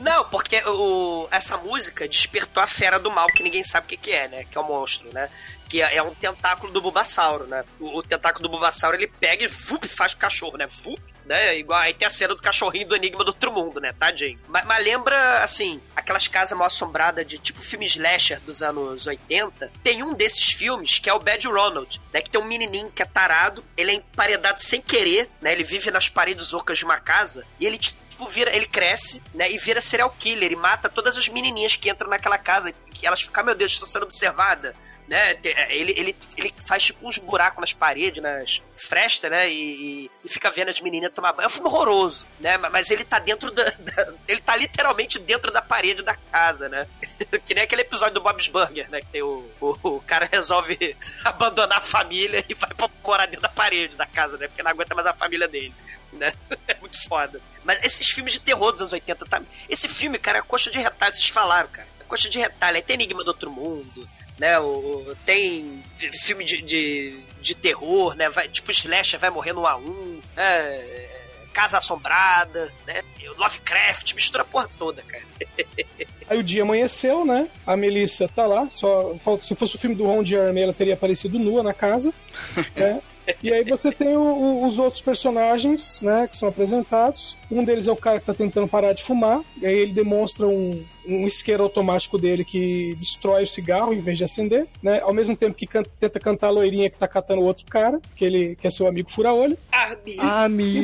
Não, porque o, essa música despertou a fera do mal, que ninguém sabe o que, que é, né? Que é o monstro, né? Que é, é um tentáculo do Bulbasauro, né? O, o tentáculo do Bulbasauro, ele pega e vup, faz o cachorro, né? Vup, né? Igual aí tem a cena do cachorrinho do Enigma do Outro Mundo, né? Tadinho. Mas, mas lembra, assim, aquelas casas mal assombradas de tipo filme slasher dos anos 80. Tem um desses filmes que é o Bad Ronald, né? Que tem um menininho que é tarado, ele é emparedado sem querer, né? Ele vive nas paredes ocas de uma casa e ele tipo, vira, ele cresce, né, e vira serial killer, e mata todas as menininhas que entram naquela casa, que elas ficam, "Ah, meu Deus, estou sendo observada, né, te- ele, ele, ele faz tipo uns buracos nas paredes, nas frestas, né, e, e fica vendo as menininhas tomar banho, é um filme horroroso, né, ma- mas ele tá dentro da, (laughs) da- ele tá literalmente dentro da parede da casa, né, (laughs) que nem aquele episódio do Bob's Burger, né, que tem o, o, o cara resolve (laughs) abandonar a família e vai pra morar dentro da parede da casa, né, porque não aguenta mais a família dele né? É muito foda. Mas esses filmes de terror dos anos 80, tá? Esse filme, cara, é coxa de retalho, vocês falaram, cara. É coxa de retalho. Aí tem Enigma do Outro Mundo, né? O, tem filme de, de, de terror, né? Vai, tipo, Slasher vai morrendo um a um. é, Casa Assombrada, né? Lovecraft, mistura a porra toda, cara. (laughs) Aí o dia amanheceu, né? A Melissa tá lá. Só se fosse o filme do Ron Jeremy, ela teria aparecido nua na casa. (laughs) né? E aí você tem o- o- os outros personagens, né? Que são apresentados. Um deles é o cara que tá tentando parar de fumar. E aí ele demonstra um, um isqueiro automático dele que destrói o cigarro em vez de acender, né? Ao mesmo tempo que can- tenta cantar a loirinha que tá catando o outro cara, que ele que é seu amigo fura-olho. Amigo.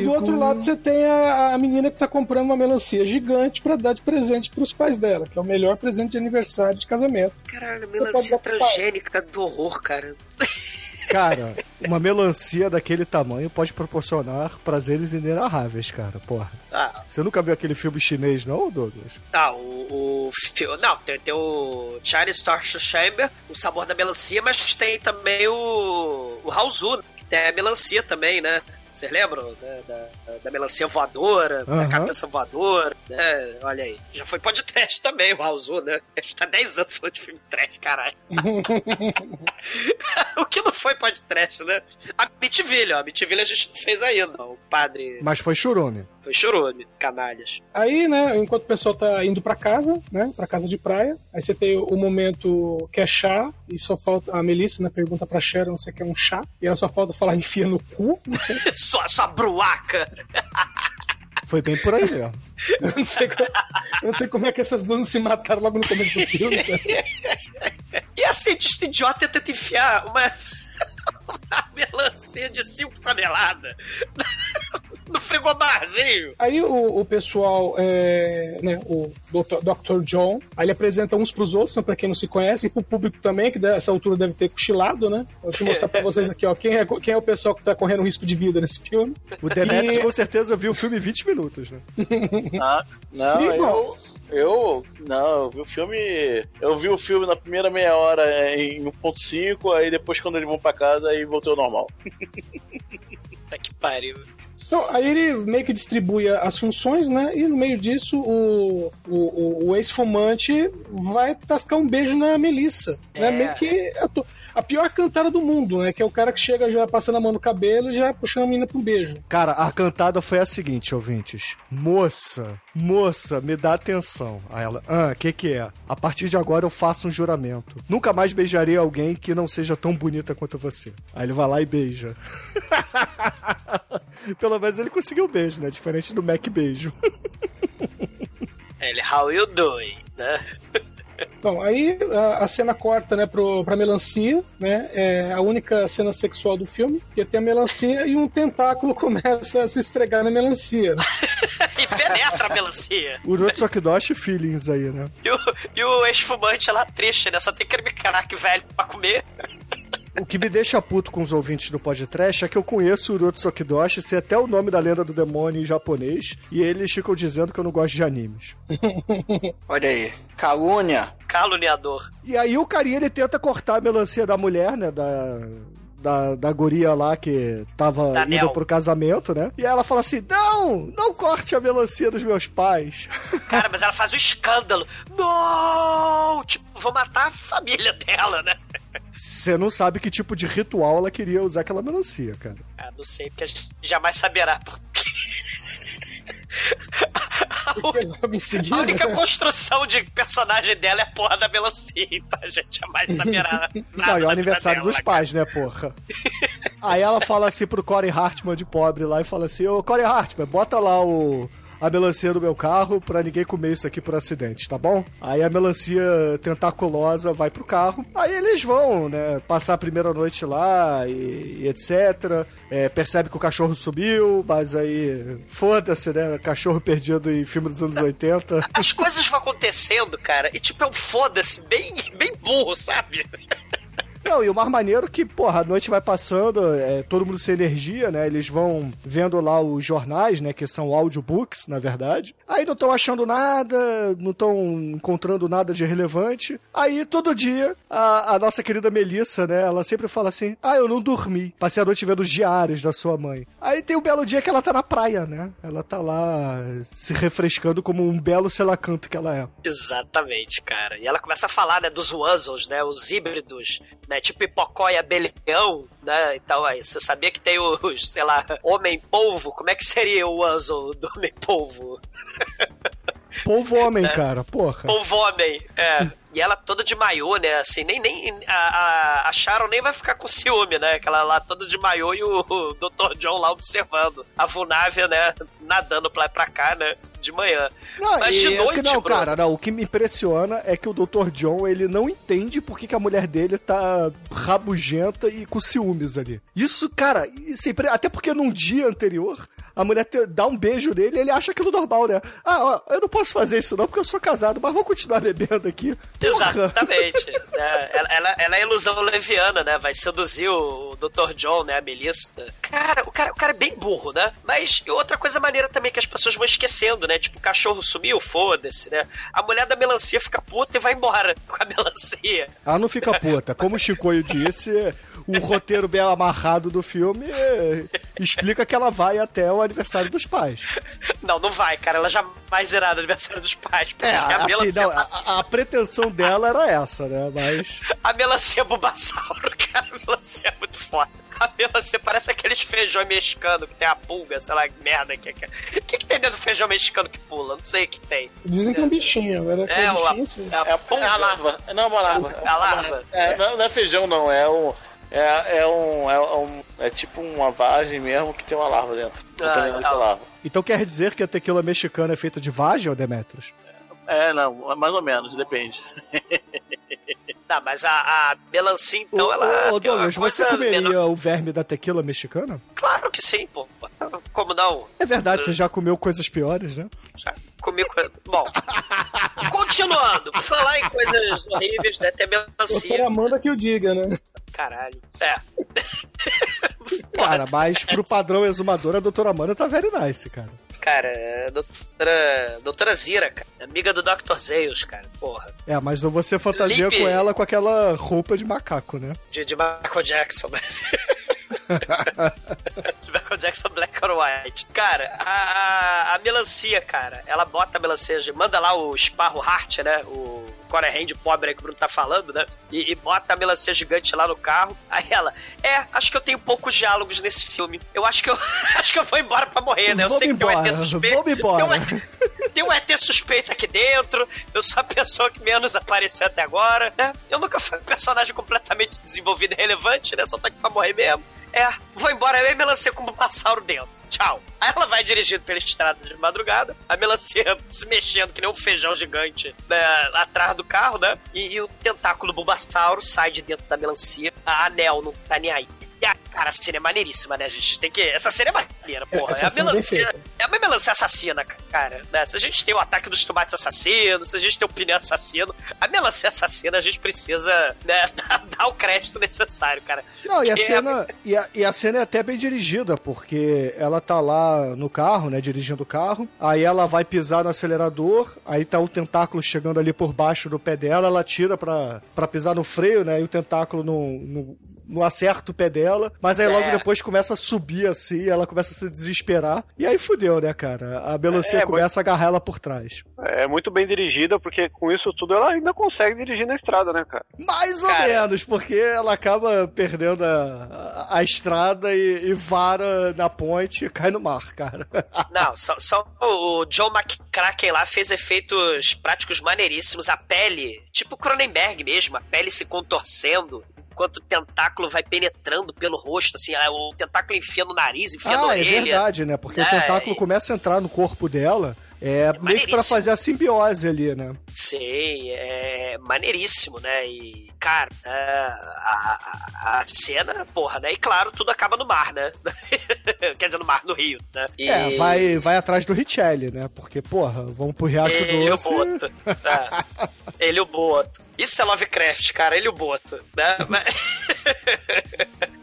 E do outro lado você tem a, a menina que tá comprando uma melancia gigante pra dar de presente pros pais dela, que é o melhor presente de aniversário de casamento. Caralho, melancia transgênica do horror, cara. Cara, uma melancia daquele tamanho pode proporcionar prazeres inenarráveis, cara, porra. Ah, Você nunca viu aquele filme chinês, não, Douglas? tá, o. o fi- não, tem, tem o Chinese Torture Chamber, o sabor da melancia, mas tem também o. O Haozu, que tem a melancia também, né? Vocês lembram né, da, da, da melancia voadora, da Aham. cabeça voadora, né? Olha aí. Já foi podcast também, o Haozu, né? A gente tá 10 anos falando de filme trash, caralho. (laughs) o que não foi podcast, né? A Mitville, ó. A Mitville a gente não fez ainda. O padre Mas foi churume. foi chorume, canalhas. Aí, né, enquanto o pessoal tá indo pra casa, né, pra casa de praia, aí você tem o momento que é chá, e só falta, a Melissa, né, pergunta pra Sharon se quer um chá, e ela só falta falar enfia no cu, (laughs) sua, sua bruaca! Foi bem por aí mesmo. eu não sei, como, eu não sei como é que essas duas se mataram logo no começo do filme, cara. E assim, este idiota tenta enfiar uma, (laughs) uma melancia de 5 toneladas no frigobarzinho. Aí o, o pessoal, é, né, o Dr. Dr. John, aí ele apresenta uns pros outros, né, pra quem não se conhece, e pro público também, que dessa altura deve ter cochilado, né? Deixa eu mostrar pra vocês aqui, ó, quem é, quem é o pessoal que tá correndo risco de vida nesse filme. O Demetrius E- com certeza viu o filme 20 minutos, né? (laughs) Ah, não, E, bom, eu, eu. Não, eu vi o filme. Eu vi o filme na primeira meia hora em 1.5, aí depois quando eles vão pra casa, aí voltou ao normal. (laughs) Tá que pariu. Então, aí ele meio que distribui as funções, né? E no meio disso, o, o, o- ex-fumante vai tascar um beijo na Melissa. Né? É. Meio que a, a pior cantada do mundo, né? Que é o cara que chega já passando a mão no cabelo e já puxando a menina pra um beijo. Cara, a cantada foi a seguinte, ouvintes. Moça, moça, me dá atenção. Aí ela, ah, o que que é? A partir de agora eu faço um juramento. Nunca mais beijarei alguém que não seja tão bonita quanto você. Aí ele vai lá e beija. (laughs) Pelo menos ele conseguiu o beijo, né? Diferente do Mac beijo. (laughs) Ele, how you doing? Né? (laughs) Então, aí a, a cena corta, né, pro, pra melancia, né? É a única cena sexual do filme, que tem a melancia e um tentáculo (laughs) começa a se esfregar na melancia. né? (laughs) E penetra a melancia. Urotsukidoshi feelings aí, né? E o, e o ex-fumante lá triste, né? Só tem aquele craque velho pra comer. O que me deixa puto com os ouvintes do podcast é que eu conheço o Urotsukidoshi, sei até o nome da lenda do demônio em japonês, e eles ficam dizendo que eu não gosto de animes. (laughs) Olha aí. Calúnia. Caluniador. E aí o carinha ele tenta cortar a melancia da mulher, né? Da. Da, da guria lá que tava Da indo pro casamento, né? E ela fala assim: Não, não corte a melancia dos meus pais. (laughs) Cara, mas ela faz um escândalo. Não! Tipo, vou matar a família dela, né? Você não sabe que tipo de ritual ela queria usar aquela melancia, cara. Ah, não sei, porque a gente jamais saberá. Porque (laughs) a única construção de personagem dela é a porra da melancia, então a gente jamais saberá. (laughs) Não, nada e o da aniversário vida dos dela, pais, né, porra? Aí ela fala assim pro Corey Hartman de pobre lá e fala assim: Ô Corey Hartman, bota lá o. A melancia do meu carro pra ninguém comer isso aqui por acidente, tá bom? Aí a melancia tentaculosa vai pro carro. Aí eles vão, né? Passar a primeira noite lá e, e etc. É, percebe que o cachorro subiu, mas aí. Foda-se, né? Cachorro perdido em filme dos anos 80. As coisas vão acontecendo, cara, e tipo, é um foda-se bem, bem burro, sabe? Não, e o mais maneiro que, porra, a noite vai passando, é, todo mundo sem energia, né? Eles vão vendo lá os jornais, né? Que são audiobooks, na verdade. Aí não estão achando nada, não estão encontrando nada de relevante. Aí, todo dia, a, a nossa querida Melissa, né? Ela sempre fala assim, ah, eu não dormi. Passei a noite vendo os diários da sua mãe. Aí tem um belo dia que ela tá na praia, né? Ela tá lá se refrescando como um belo selacanto que ela é. Exatamente, cara. E ela começa a falar, né, dos Wuzzles, né, os híbridos, né, tipo Hipocó e abelhão, né, então aí, você sabia que tem os, sei lá, homem-polvo? Como é que seria o Wuzzle do homem-polvo? (laughs) Polvo homem, cara, porra. Polvo-homem, é. E ela toda de maiô, né, assim, nem, nem, a, a, Sharon nem vai ficar com ciúme, né, aquela lá toda de maiô e o, o Dr. John lá observando. A Vunávia, né, nadando pra pra cá, né, de manhã. Não, Mas de noite, não, cara, não, o que me impressiona é que o Dr. John, ele não entende por que, que a mulher dele tá rabugenta e com ciúmes ali. Isso, cara, isso é impre- até porque num dia anterior, a mulher te- dá um beijo nele e ele acha aquilo normal, né? Ah, ó, eu não posso fazer isso não porque eu sou casado, mas vou continuar bebendo aqui. Exatamente. É, ela, ela, ela é ilusão leviana, né? Vai seduzir o Dr. John, né? A Melissa. Cara, o cara, o cara é bem burro, né? Mas e outra coisa maneira também que as pessoas vão esquecendo, né? Tipo, o cachorro sumiu, foda-se, né? A mulher da melancia fica puta e vai embora (laughs) com a melancia. Ela não fica puta. Como o Chicoio disse, o roteiro bem amarrado do filme eh, explica que ela vai até o aniversário dos pais. Não, não vai, cara. Ela jamais irá no aniversário dos pais. Porque É, a, assim, melancia, não, a, a pretensão dela era essa, né? Mas. a melancia é Bulbasauro, (laughs) cara. A melancia é muito foda. A melancia parece aqueles feijão mexicano que tem a pulga, sei lá, que merda que é. que- O que, que tem dentro do feijão mexicano que pula? Não sei o que tem. Dizem que é um bichinho, agora É, um o- bichinho, sim. É a É a larva. Não, é uma larva. A larva. É, não, não é feijão, não. É um. É, é um, é um. É tipo uma vagem mesmo que tem uma larva dentro. Ah, tá. larva. Então quer dizer que a tequila mexicana é feita de vagem, ou Demetrius? É, não, mais ou menos, depende. (laughs) Tá, mas a, a melancia, então, ô, ela. ô, Douglas, você coisa comeria menor- o verme da tequila mexicana? Claro que sim, pô. Como não? É verdade, você já comeu coisas piores, né? Já comi. Bom. Continuando. Falar em coisas horríveis, né? Tem Doutora melancia. Amanda que o diga, né? Caralho. É. Cara, mas pro padrão exumador, a doutora Amanda tá very nice, cara. Cara, é doutora. Doutora Zira, cara. Amiga do Dr. Zeus, cara. Porra. É, mas você fantasia Limpe. com ela com aquela roupa de macaco, né? De, de Michael Jackson, (laughs) velho. (laughs) Michael Jackson Black or White. Cara, a, a, melancia, cara, ela bota a melancia, manda lá o Sparrow Hart, né? O Core Hand pobre aí que o Bruno tá falando, né? E, e bota a melancia gigante lá no carro. Aí ela, é, acho que eu tenho poucos diálogos nesse filme. Eu acho que eu (laughs) acho que eu vou embora pra morrer, né? Eu Vamos sei que tem um embora, ET suspeito. vamos embora. Tem um, tem um ET suspeito aqui dentro. Eu sou a pessoa que menos apareceu até agora, né? Eu nunca fui um personagem completamente desenvolvido e relevante, né? Só tô aqui pra morrer mesmo. É, vou embora, eu e melancia com um passauro dentro. Tchau. Aí ela vai dirigindo pela estrada de madrugada, a melancia (laughs) se mexendo que nem um feijão gigante né, atrás do carro, né? E, e o tentáculo Bulbasauro sai de dentro da melancia. A Anel não tá nem aí. E a, cara, a cena é maneiríssima, né? A gente tem que. Essa cena é maneira, porra. Essa é a é melancia. É uma melancia assassina, cara. Né? Se a gente tem o ataque dos tomates assassinos, se a gente tem o pneu assassino, a melancia assassina a gente precisa né, (laughs) dar, dar o crédito necessário, cara. Não, e a Porque cena, e a, e a cena é até bem dirigida, porque ela tá lá no carro, né, dirigindo o carro, aí ela vai pisar no acelerador, aí tá o tentáculo chegando ali por baixo do pé dela, ela tira pra, pra pisar no freio, né, e o tentáculo não, não, não acerta o pé dela, mas aí logo É. depois começa a subir assim, ela começa a se desesperar, e aí fudeu, né, cara? A melancia É, começa a agarrar ela por trás. É muito bem dirigida, porque com isso tudo ela ainda consegue dirigir na estrada, né, cara? Mais ou Cara. menos, porque ela acaba perdendo a, a, a estrada e, e vara na ponte e cai no mar, cara. (laughs) Não, só, só o John McCracken lá fez efeitos práticos maneiríssimos. A pele, tipo Cronenberg mesmo, a pele se contorcendo. Enquanto o tentáculo vai penetrando pelo rosto, assim, ah, o tentáculo enfia no nariz, enfia na ah, é orelha. verdade, né? Porque o É, tentáculo e- começa a entrar no corpo dela, é, meio que pra fazer a simbiose ali, né? Sim, é maneiríssimo, né? E, cara, é, a, a, a cena, porra, né? E claro, tudo acaba no mar, né? (laughs) Quer dizer, no mar, no rio, né? E É, vai, vai atrás do Richelli, né? Porque, porra, vamos pro Riacho Ele e o Doce. Boto. É. (laughs) Ele o Boto. Isso é Lovecraft, cara. Ele o Boto. Né? (laughs) Mas-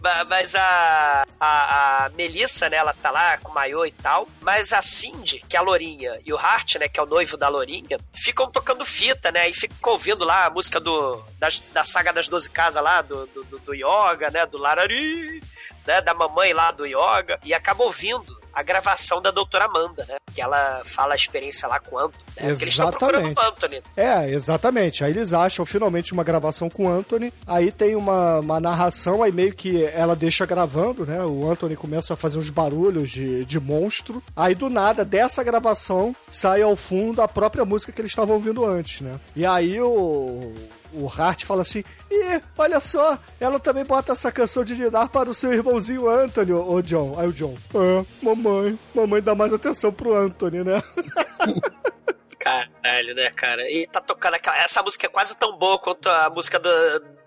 Ma- Mas a, a, a Melissa, né, ela tá lá com o maiô e tal. Mas a Cindy, que é a Lourinha, e o Hart, né, que é o noivo da Lourinha, ficam tocando fita, né? E ficam ouvindo lá a música do, das- da saga das 12 casas lá, do, do, do- Yoga, né? Do Larari, né? Da mamãe lá do Yoga. E acaba ouvindo a gravação da doutora Amanda, né? Que ela fala a experiência lá com o Anthony. Né? Exatamente. o Anthony. É, exatamente. Aí eles acham finalmente uma gravação com o Anthony. Aí tem uma, uma narração, aí meio que ela deixa gravando, né? O Anthony começa a fazer uns barulhos de, de monstro. Aí do nada, dessa gravação, sai ao fundo a própria música que eles estavam ouvindo antes, né? E aí o. O Hart fala assim: Ih, olha só, ela também bota essa canção de lidar para o seu irmãozinho Anthony, ô John. Aí o John, é, mamãe, mamãe dá mais atenção pro Anthony, né? (laughs) Caralho, né, cara? E tá tocando aquela. Essa música é quase tão boa quanto a música do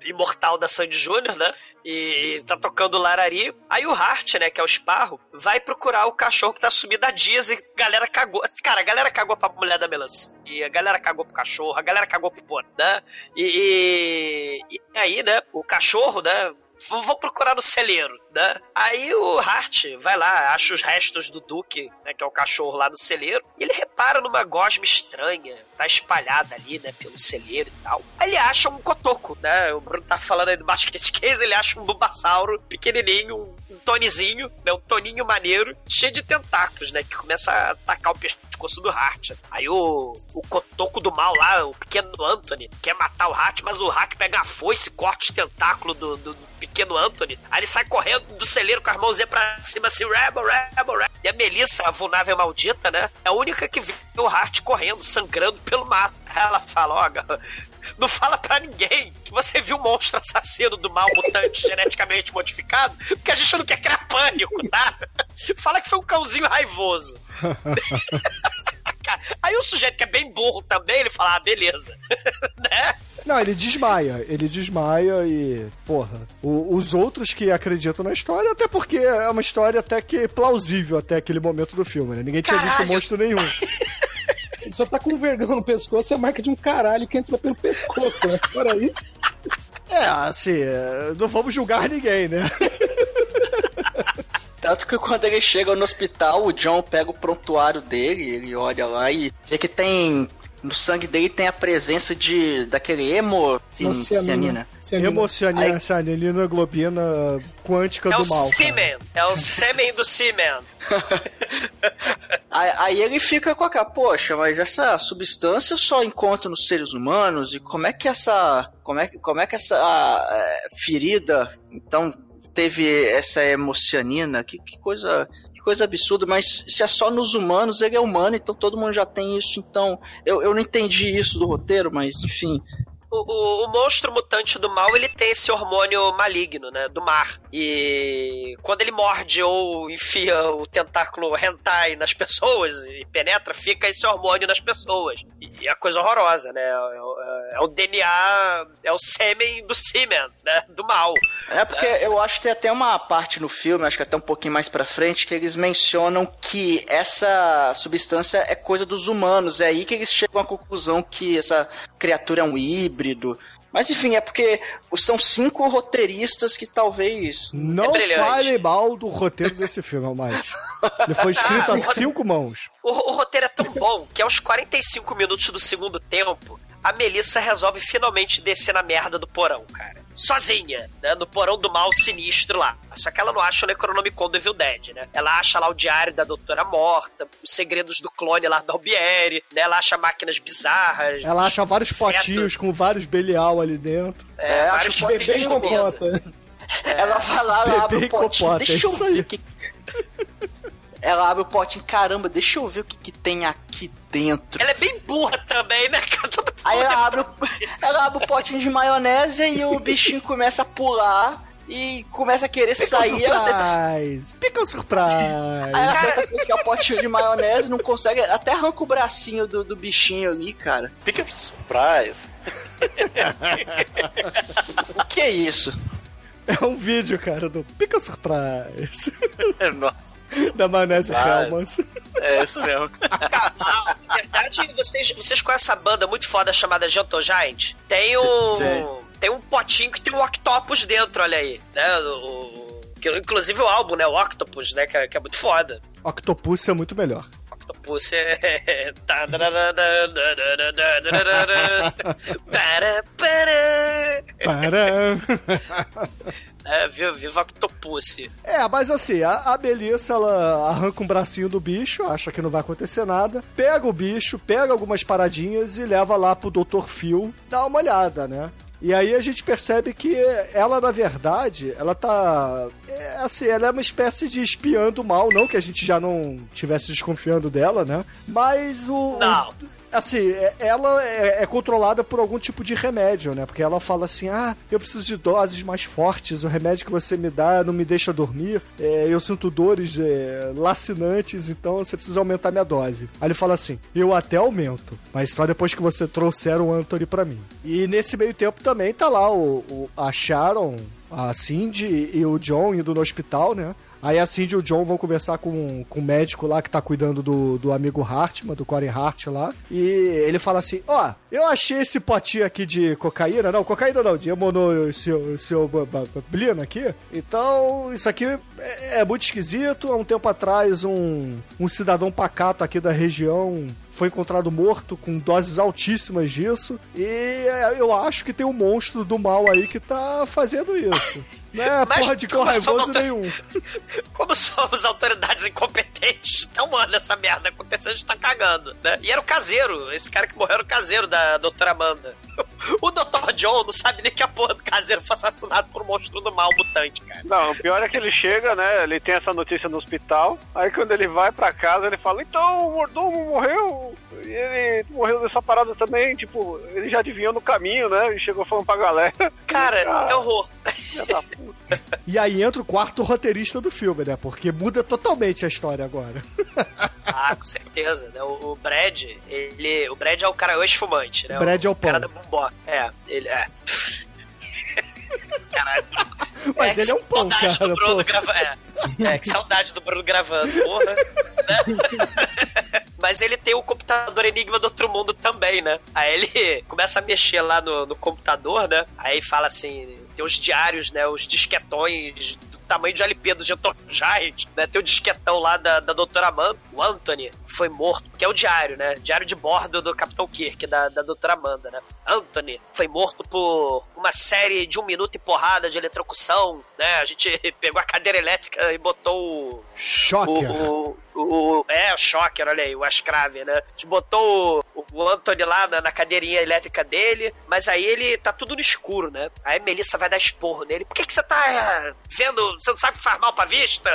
imortal da Sandy Júnior, né? E tá tocando Larari. Aí o Hart, né, que é o Esparro, vai procurar o cachorro que tá sumido há dias e a galera cagou. Cara, a galera cagou pra mulher da melancia, a galera cagou pro cachorro, a galera cagou pro porco, né? E, e, e aí, né, o cachorro, né, vou procurar no celeiro, né? Aí o Hart vai lá, acha os restos do Duque, né, que é o cachorro lá no celeiro, e ele repara numa gosma estranha, tá espalhada ali, né, pelo celeiro e tal. Aí ele acha um cotoco, né? O Bruno tá falando aí do basquete case, ele acha um bubassauro pequenininho, um, um tonizinho, né, um toninho maneiro, cheio de tentáculos, né, que começa a atacar o pescoço do Hart. Aí o, o cotoco do mal lá, o pequeno Anthony, quer matar o Hart, mas o Hart pega a foice, corta os tentáculos do, do, do pequeno Anthony. Aí ele sai correndo do celeiro com as mãozinhas pra cima, assim, Rebel, Rebel, Rebel. E a Melissa, a vulnável maldita, né? É a única que vê o Hart correndo, sangrando pelo mato. Ela fala, ó, não fala pra ninguém que você viu um monstro assassino do mal mutante (laughs) geneticamente modificado, porque a gente não quer criar pânico, tá? Fala que foi um cãozinho raivoso. (laughs) Aí o sujeito que é bem burro também, ele fala, ah, beleza. (laughs) né? Não, ele desmaia. Ele desmaia e. Porra. O, os outros que acreditam na história, até porque é uma história até que plausível até aquele momento do filme, né? Ninguém tinha Caralho. visto monstro nenhum. Ele só tá com um vergão no pescoço, é a marca de um caralho que entra pelo pescoço, né? Por aí. É, assim, é, não vamos julgar ninguém, né? Tanto que quando ele chega no hospital, o John pega o prontuário dele, ele olha lá e vê que tem. No sangue dele tem a presença de. daquele emo. Sim, cianina. Hemocianina, cianina, globina quântica É do o mal. Semen, é o sêmen do Semen. (laughs) Aí, aí ele fica com aquela, poxa, mas essa substância só encontra nos seres humanos e como é que essa, como é, que- como é que essa eh, ferida, então teve essa hemocianina? Que, que coisa, coisa absurda. Mas se é só nos humanos, ele é humano, então todo mundo já tem isso. Então eu, eu não entendi isso do roteiro, mas enfim. O, o- o monstro mutante do mal, ele tem esse hormônio maligno, né? Do mar. E quando ele morde ou enfia o tentáculo hentai nas pessoas e penetra, fica esse hormônio nas pessoas. E é coisa horrorosa, né? É, o- é o DNA, é o sêmen do semen, né? Do mal. É porque eu acho que tem até uma parte no filme, acho que até um pouquinho mais pra frente, que eles mencionam que essa substância é coisa dos humanos. É aí que eles chegam à conclusão que essa criatura é um híbrido. Mas enfim, é porque são cinco roteiristas que talvez. Não é fale mal do roteiro desse filme, mais. Ele foi escrito a cinco mãos. O, o roteiro é tão bom que aos 45 minutos do segundo tempo, a Melissa resolve finalmente descer na merda do porão, cara. Sozinha, né? No porão do mal sinistro lá. Só que ela não acha o Necronomicon do Evil Dead, né? Ela acha lá o diário da Doutora Morta, os segredos do clone lá da Albieri, né? Ela acha máquinas bizarras. Ela acha vários feto. potinhos com vários Belial ali dentro. É, vários acho potinhos Bebê comida. compota. Ela vai lá, ela abre o e potinho. deixa é eu ver o que. Ela abre o potinho, caramba, deixa eu ver o que, que tem aqui dentro. Ela é bem burra também, né, (laughs) cara? Aí ela abre, o, ela abre o potinho de maionese e o bichinho começa a pular e começa a querer Pickle sair. Ela tenta, surprise! Pickle surprise! aí ela tenta pegar o potinho de maionese, não consegue, até arranca o bracinho do, do bichinho ali, cara. Fica surprise. O que é isso? É um vídeo, cara, do Pickle surprise! (laughs) Nossa, da Manese Vai. Helmans. é isso mesmo. Cara, na verdade, vocês, vocês conhecem essa banda muito foda chamada Gentle Giant? Tem um. Sim. Tem um potinho que tem um octopus dentro, olha aí. Né? O, inclusive o álbum, né? O Octopus, né? Que, é- que é muito foda. Octopus é muito melhor. Octopus é. Tá, Para, para. Para. É, viva, viva Octopus. É, mas assim, a, a Melissa, ela arranca um bracinho do bicho, acha que não vai acontecer nada, pega o bicho, pega algumas paradinhas e leva lá pro Dr. Phil dar uma olhada, né? E aí a gente percebe que ela, na verdade, ela tá. É, assim, ela é uma espécie de espiã do mal, não que a gente já não tivesse desconfiando dela, né? Mas o. Não. Assim, é- ela é, é controlada por algum tipo de remédio, né? Porque ela fala assim: ah, eu preciso de doses mais fortes, o remédio que você me dá não me deixa dormir, é, eu sinto dores é, lacinantes, então você precisa aumentar minha dose. Aí ele fala assim: eu até aumento, mas só depois que você trouxer o Anthony pra mim. E nesse meio tempo também tá lá o, o- a Sharon, a Cindy e o John indo no hospital, né? Aí a Cindy e o John vão conversar com, com o médico lá que tá cuidando do, do amigo Hartman, do Corey Hart lá. E ele fala assim: Ó, eu achei esse potinho aqui de cocaína. Não, cocaína não, de hemonoblina aqui. Então, isso aqui é, é muito esquisito. Há um tempo atrás, um, um cidadão pacato aqui da região foi encontrado morto com doses altíssimas disso. E é, eu acho que tem um monstro do mal aí que tá fazendo isso. (laughs) Não é Mas porra de como raivoso somos- nenhum. (laughs) Como somos autoridades incompetentes, um ano essa merda acontecendo, a gente tá cagando, né? E era o caseiro, esse cara que morreu era o caseiro da doutora Amanda. (laughs) O Dr. John não sabe nem que a porra do caseiro foi assassinado por um monstro do mal mutante, cara. Não, o pior é que ele chega, né? Ele tem essa notícia no hospital. Aí quando ele vai pra casa, ele fala: Então, o mordomo morreu. Ele morreu dessa parada também. Tipo, ele já adivinhou no caminho, né? E chegou falando pra galera. Cara, (laughs) é horror. E aí entra o quarto roteirista do filme, né? Porque muda totalmente a história agora. (laughs) Ah, com certeza, né? O, o Brad, ele. O Brad é o cara ex-fumante, né? Brad é o cara pão. da bombó. É, ele é. (laughs) Caralho. Mas que ele é um pão, saudade cara, Do Bruno pô. grava... é. é, que saudade do Bruno gravando, porra. Né? Mas ele tem o computador Enigma do Outro Mundo também, né? Aí ele (laughs) começa a mexer lá no, no computador, né? Aí fala assim: tem os diários, né? Os disquetões do tamanho de LP do Gentor Giant, né? Tem o disquetão lá da, da doutora Amanda. O Anthony foi morto, que é o diário, né? Diário de bordo do Capitão Kirk, da, da doutora Amanda, né? Anthony foi morto por uma série de um minuto e porrada de eletrocução, né? A gente (laughs) pegou a cadeira elétrica e botou o, Shocker. o, o, o- é, o Shocker, olha aí, o Ascrave, né? A gente botou o, o Anthony lá na, na cadeirinha elétrica dele, mas aí ele tá tudo no escuro, né? Aí Melissa vai dar esporro nele. Por que, que você tá é, vendo? Você não sabe faz mal pra vista?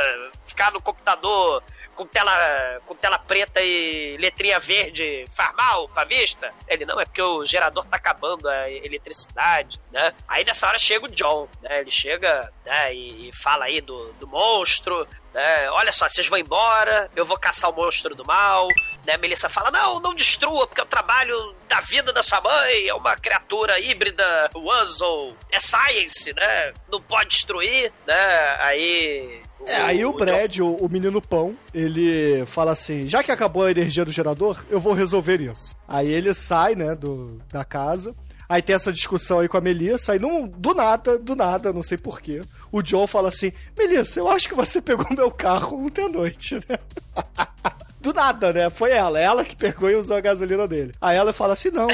Ficar no computador com tela, com tela preta e letrinha verde faz mal pra vista? Ele, não, é porque o gerador tá acabando a eletricidade, né? Aí nessa hora chega o John, né? Ele chega né, e, e fala aí do, do monstro, né? Olha só, vocês vão embora, eu vou caçar o monstro do mal, né? A Melissa fala, não, não destrua, porque é o trabalho da vida da sua mãe, é uma criatura híbrida, Wuzzle, é science, né? Não pode destruir, né? Aí... É, aí o Brad, o, o menino pão, ele fala assim: já que acabou a energia do gerador, eu vou resolver isso. Aí ele sai, né, do, da casa. Aí tem essa discussão aí com a Melissa, aí não, do nada, do nada, não sei porquê. O John fala assim: Melissa, eu acho que você pegou meu carro ontem à noite, né? (laughs) Do nada, né? Foi ela, ela que pegou e usou a gasolina dele. Aí ela fala assim: não,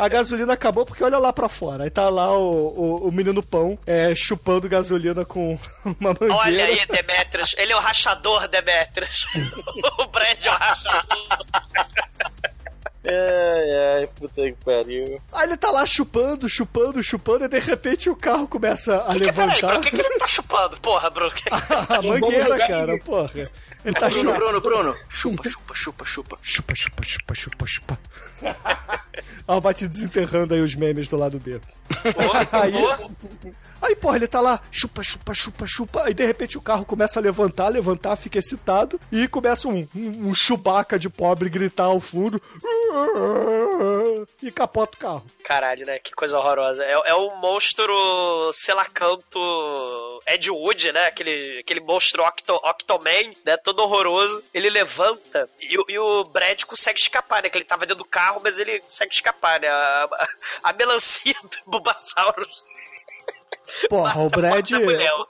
a gasolina acabou porque olha lá pra fora. Aí tá lá o, o, o menino pão é, chupando gasolina com (laughs) uma mangueira. Olha aí, Demetrius. Ele é o rachador, Demetrius. (laughs) o Brad é o rachador. Ai, ai, puta que pariu. Aí ele tá lá chupando, chupando, chupando, e de repente o carro começa a Que, peraí, levantar. Bruno, o que, que ele tá chupando? Porra, Bruno. (laughs) a mangueira, cara, porra. Ele tá Bruno, chupando. Bruno, Bruno. Chupa, chupa, chupa, chupa. Chupa, chupa, chupa, chupa, chupa. (laughs) Ela vai te desenterrando aí os memes do lado B. (laughs) aí, aí, porra, ele tá lá, chupa, chupa, chupa, chupa. Aí de repente o carro começa a levantar, levantar, fica excitado. E começa um, um, um chubaca de pobre gritar ao fundo. E capota o carro. Caralho, né? Que coisa horrorosa. É, é o monstro selacanto Ed Wood, né? Aquele, aquele monstro Octo, Octoman, né? Todo horroroso. Ele levanta e, o- e o Brad consegue escapar, né? Que ele tava dentro do carro, mas ele consegue escapar, né? A, a, a melancia do Bulbasaurus. Porra, o Brad.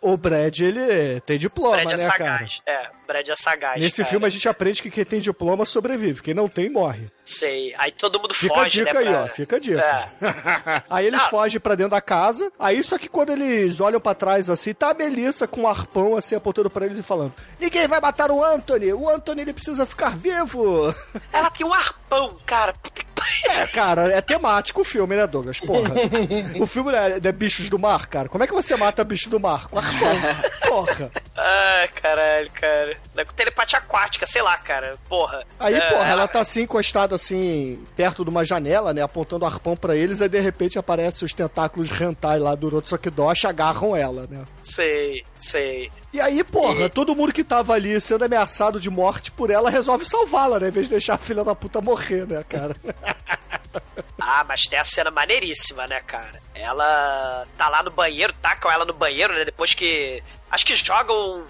O Brad, ele tem diploma, Brad é né, cara? sagaz. É, Brad é sagaz. Nesse cara. filme a gente aprende que quem tem diploma sobrevive. Quem não tem, morre. Sei. Aí todo mundo Fica foge, a dica né? aí, ó. Fica a dica. É. (laughs) Aí eles Não. fogem pra dentro da casa. Aí só que quando eles olham pra trás assim, tá a Melissa com um arpão assim apontando pra eles e falando: Ninguém vai matar o Anthony. O Anthony ele precisa ficar vivo. Ela tem um arpão, cara. Puta. É, cara, é temático o filme, né, Douglas? Porra. o filme é, é bichos do mar, cara. Como é que você mata bicho do mar? Com arpão. Porra. Ai, caralho, cara. É com telepatia aquática, sei lá, cara. Porra. Aí, É, porra, ela tá assim encostada assim, perto de uma janela, né? Apontando o arpão pra eles, aí de repente aparecem os tentáculos hentai lá do Rotsukidoshi, agarram ela, né? Sei, sei. E aí, porra, todo mundo que tava ali sendo ameaçado de morte por ela resolve salvá-la, né? Em vez de deixar a filha da puta morrer, né, cara? (laughs) Ah, mas tem a cena maneiríssima, né, cara? Ela tá lá no banheiro, tacam ela no banheiro, né? Depois que. Acho que jogam.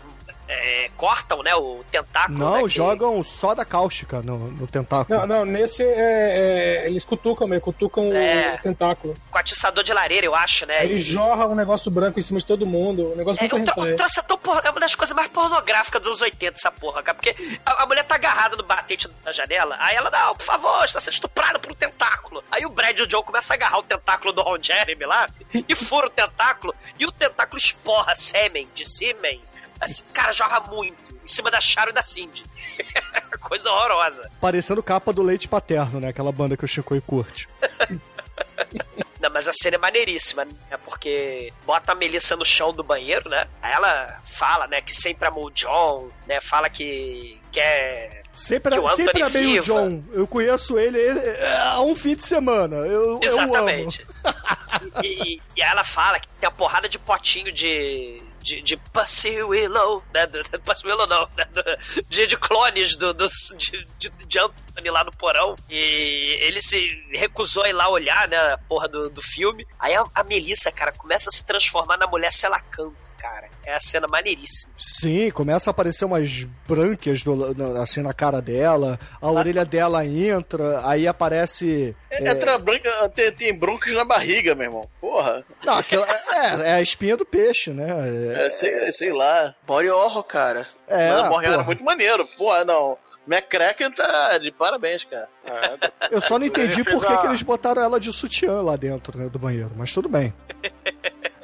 É, cortam, né? O tentáculo. né, Não, que- jogam soda cáustica no, no tentáculo. Não, não, nesse é, é, eles cutucam mesmo, cutucam É. o tentáculo. Com atiçador de lareira, eu acho, né? Ele jorra um negócio branco em cima de todo mundo. Um negócio É, muito o, tro- o troço é, tão porra, é uma das coisas mais pornográficas dos anos 80, essa porra, cara. Porque a, a mulher tá agarrada no batente da janela, aí ela, não, por favor, está sendo estuprada por um tentáculo. Aí o Brad e o Joe começam a agarrar o tentáculo do Ron Jeremy lá, e fura o tentáculo, e o tentáculo esporra sêmen de sêmen. Assim, cara, joga muito. Em cima da Sharon e da Cindy. (laughs) Coisa horrorosa. Parecendo capa do leite paterno, né? Aquela banda que o Chico curte. (laughs) Não, mas a cena é maneiríssima, né? Porque bota a Melissa no chão do banheiro, né? Aí ela fala, né, que sempre amou o John, né? Fala que quer. Sempre, que o sempre amei o viva. John. Eu conheço ele é, há um fim de semana. Eu, Exatamente. (laughs) e, e aí ela fala que tem uma porrada de potinho de. De, de Pussy Willow, né? Do, do- Pussy Willow não, né? do- de, de clones do, do, de, de, de Anthony lá no porão. E ele se recusou a ir lá olhar, né? A porra do, do filme. Aí a, a Melissa, cara, começa a se transformar na mulher Selacanto, cara. É a cena maneiríssima. Sim, começa a aparecer umas brânquias do- na- assim na cara dela. A orelha dela entra, aí aparece. É, Entra branca, tem, tem broncos na barriga, meu irmão. Porra. Não, aquela, é, é a espinha do peixe, né? É, É, sei, sei lá. Body horror, cara. é, Mas era porra. muito maneiro. Porra, não. McCracken tá de parabéns, cara. Eu só não entendi Ele por que, a- que eles botaram ela de sutiã lá dentro né, do banheiro, mas tudo bem. (laughs)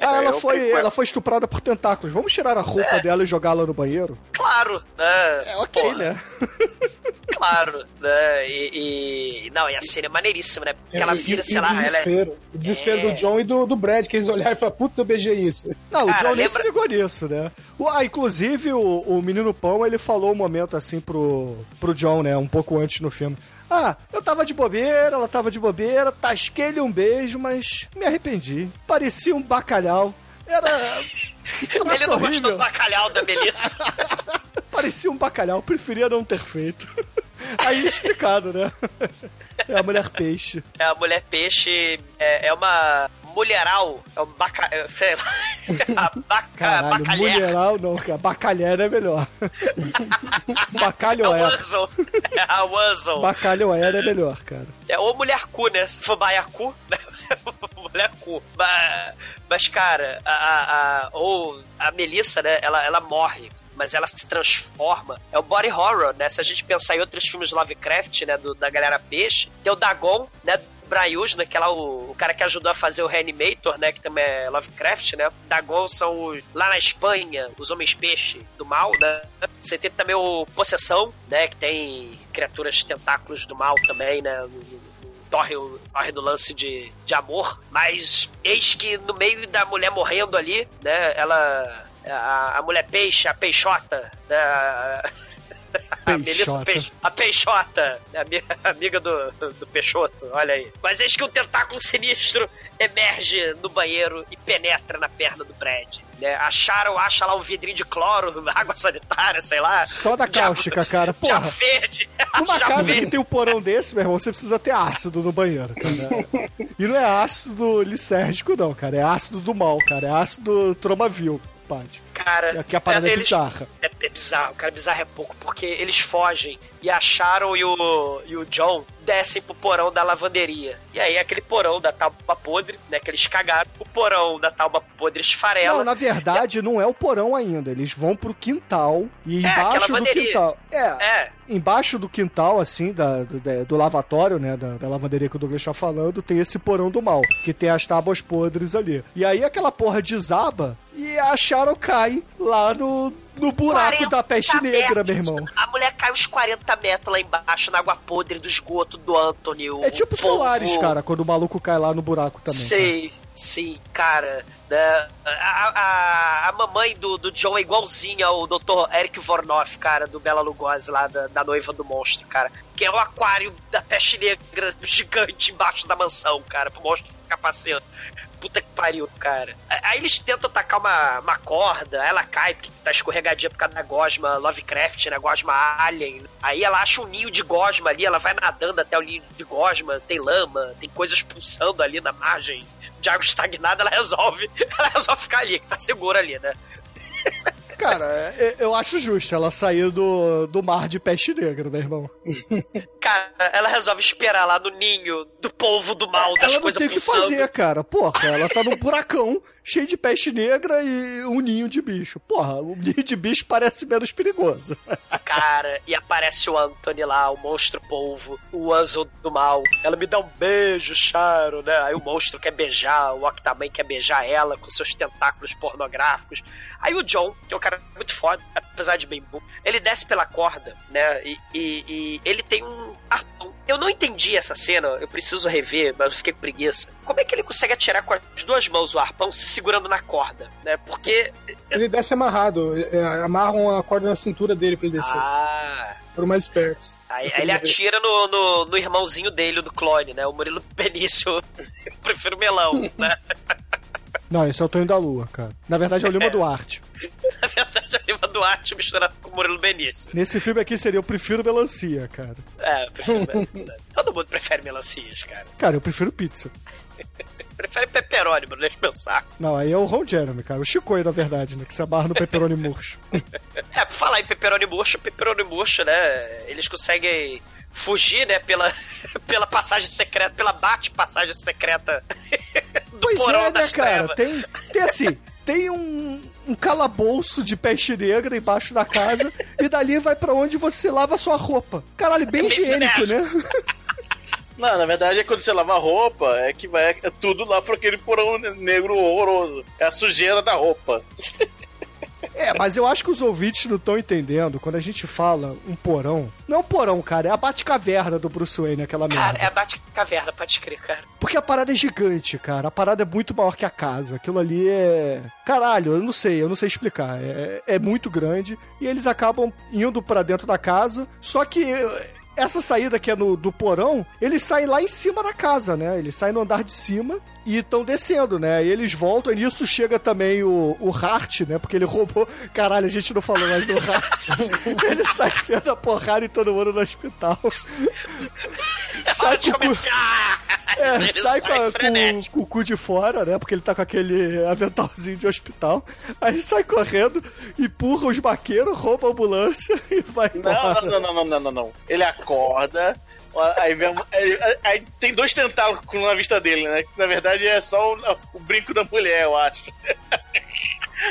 Ah, É, ela foi, ela foi estuprada por tentáculos. Vamos tirar a roupa dela e jogá-la no banheiro? Claro, né? É ok, Porra, né? (laughs) Claro, né? E, e- Não, e a cena é maneiríssima, né? Porque ela E- vira, e- sei e lá, o ela é. desespero. O desespero É. do John e do, do Brad, que eles olharam e falaram, putz, eu beijei isso. Não, o Cara, John nem se lembra- ligou nisso, né? O- ah, inclusive, o, o Menino Pão, ele falou um momento assim pro, pro John, né? Um pouco antes no filme. Ah, eu tava de bobeira, ela tava de bobeira, tasquei-lhe um beijo, mas me arrependi. Parecia um bacalhau. Era. (laughs) Ele não gostou horrível. do bacalhau da Melissa. (laughs) Parecia um bacalhau, preferia não ter feito. (laughs) Aí explicado, né? É a mulher peixe. É, a mulher peixe é, é uma mulheral. É um baca... é, Sei lá. (laughs) A baca... Caralho, mulheral não, cara. Bacalhar é melhor. (laughs) É o Bacalhoer. Wuzzle. É a Wuzzle. Bacalhoer é melhor, cara. É ou mulher cu, né? Se for baiacu, né? (laughs) mulher cu. Mas, mas cara, a, a, a- ou a Melissa, né? Ela, ela morre. Mas ela se transforma. É o body horror, né? Se a gente pensar em outros filmes de Lovecraft, né? do- da galera peixe, tem o Dagon, né? Brian Usna, que é lá o, o cara que ajudou a fazer o Reanimator, né? Que também é Lovecraft, né? Dagon são os, lá na Espanha, os homens peixe do mal, né? Você tem também o Possessão, né? Que tem criaturas tentáculos do mal também, né? torre, torre do lance de, de amor, mas eis que no meio da mulher morrendo ali, né, ela. A, a mulher peixe, a peixota, né, a, a Melissa Peixota. A peixota, ami- (laughs) amiga do, do Peixoto, olha aí. Mas eis que um tentáculo sinistro emerge no banheiro e penetra na perna do Brad. Né? Acharam, acha lá um vidrinho de cloro, (laughs) água sanitária, sei lá. Só da cáustica, (laughs) cara. Porra. verde. Numa casa verde. que tem um porão desse, meu irmão, você precisa ter ácido no banheiro, cara. E não é ácido lisérgico, não, cara. É ácido do mal, cara. É ácido tromavil, padre. Cara, Aqui a parada é eles- bizarra. É, é bizarro, cara, bizarro é pouco, porque eles fogem e a Sharon e o, e o John descem pro porão da lavanderia. E aí, aquele porão da tábua podre, né, que eles cagaram, o porão da tábua podre esfarela. Não, na verdade, não é o porão ainda. Eles vão pro quintal e É, embaixo do quintal. É, É, embaixo do quintal, assim, da, do, do lavatório, né, da, da lavanderia que o Douglas tá falando, tem esse porão do mal, que tem as tábuas podres ali. E aí aquela porra desaba e a Sharon cai lá no, no buraco 40 da peste negra, meu irmão. A mulher cai uns 40 metros lá embaixo, na água podre do esgoto do Anthony. É tipo polvo. Solaris, cara, quando o maluco cai lá no buraco também. cara. Sei, sim, cara. né? A, a, a mamãe do, do John é igualzinha ao Dr. Eric Vornoff, cara, do Bela Lugosi lá, da, da noiva do monstro, cara. Que é o aquário da peste negra gigante embaixo da mansão, cara, pro monstro ficar passeando. Puta que pariu, cara. Aí eles tentam tacar uma, uma corda, ela cai, porque tá escorregadia por causa da gosma Lovecraft, né? Gosma Alien. Aí ela acha um ninho de gosma ali, ela vai nadando até o ninho de gosma, tem lama, tem coisas pulsando ali na margem de água estagnada, ela resolve, (laughs) ela resolve ficar ali, tá segura ali, né? Cara, é- eu acho justo ela sair do, do mar de peste negra, meu irmão. (laughs) Cara, ela resolve esperar lá no ninho do polvo do mal, das Ela não coisas tem o que fazer, cara. Porra, ela tá num buracão cheio de peste negra e um ninho de bicho. Porra, o ninho de bicho parece menos perigoso. (laughs) Cara, e aparece o Anthony lá, o monstro polvo, o Anzo do mal. Ela me dá um beijo, Charo, né? Aí o monstro quer beijar, o Ock também quer beijar ela com seus tentáculos pornográficos. Aí o John, que é um cara muito foda, apesar de bem burro, ele desce pela corda, né? E, e- e ele tem um arpão. Eu não entendi essa cena, eu preciso rever, mas eu fiquei com preguiça. Como é que ele consegue atirar com as duas mãos o arpão se segurando na corda, né? Porque. Ele desce amarrado, é, amarram a corda na cintura dele pra ele descer. Ah. Foram mais espertos. Aí, Essa aí ele atira no, no, no irmãozinho dele, o do clone, né? O Murilo (laughs) Benício. Eu prefiro melão, né? Não, esse é o Tonho da Lua, cara. Na verdade é o Lima (laughs) Duarte. Na verdade, a Lima Duarte misturado com o Murilo Benício. Nesse filme aqui seria Eu Prefiro Melancia, cara. É, eu prefiro melão. (laughs) Todo mundo prefere melancias, cara. Cara, eu prefiro pizza. (laughs) Prefere pepperoni, mano. Deixa meu saco. Não, aí é o Ron Jeremy, cara. O Chicoio, na verdade, né? Que se abarra no pepperoni murcho. (laughs) É, por falar em pepperoni murcho, pepperoni murcho, né? Eles conseguem fugir, né? Pela, pela passagem secreta, pela bate-passagem secreta do Pois porão é, né, cara? trevas. Tem, tem assim, tem um, um calabouço de peste negra embaixo da casa e dali vai pra onde você lava sua roupa. Caralho, bem É bem higiênico, né? (laughs) Não, na verdade é quando você lava a roupa, é que vai é tudo lá pro aquele porão negro horroroso. É a sujeira da roupa. (laughs) É, mas eu acho que os ouvintes não estão entendendo quando a gente fala um porão. Não é um porão, cara, é a Batcaverna do Bruce Wayne, aquela Cara, merda. é a bate-caverna, pode crer, cara. Porque a parada é gigante, cara. A parada é muito maior que a casa. Aquilo ali é. Caralho, eu não sei, eu não sei explicar. É, é muito grande. E eles acabam indo pra dentro da casa. Só que. Essa saída que é no, do porão, eles saem lá em cima da casa, né? Eles saem no andar de cima e estão descendo, né? E eles voltam, e nisso chega também o, o Hart, né? Porque ele roubou. Caralho, a gente não falou mais do Hart. (laughs) ele sai vendo a porrada e todo mundo no hospital. sai com, cu- é, (laughs) Ele sai com, com- com o cu de fora, né? Porque ele tá com aquele aventalzinho de hospital. Aí sai correndo, empurra os vaqueiros, rouba a ambulância (laughs) e vai embora. Não, não, não, não, não, não, não. Ele acorda, aí, vem, a- aí, aí tem dois tentáculos na vista dele, né? Que na verdade é só o, o brinco da mulher, eu acho. (laughs)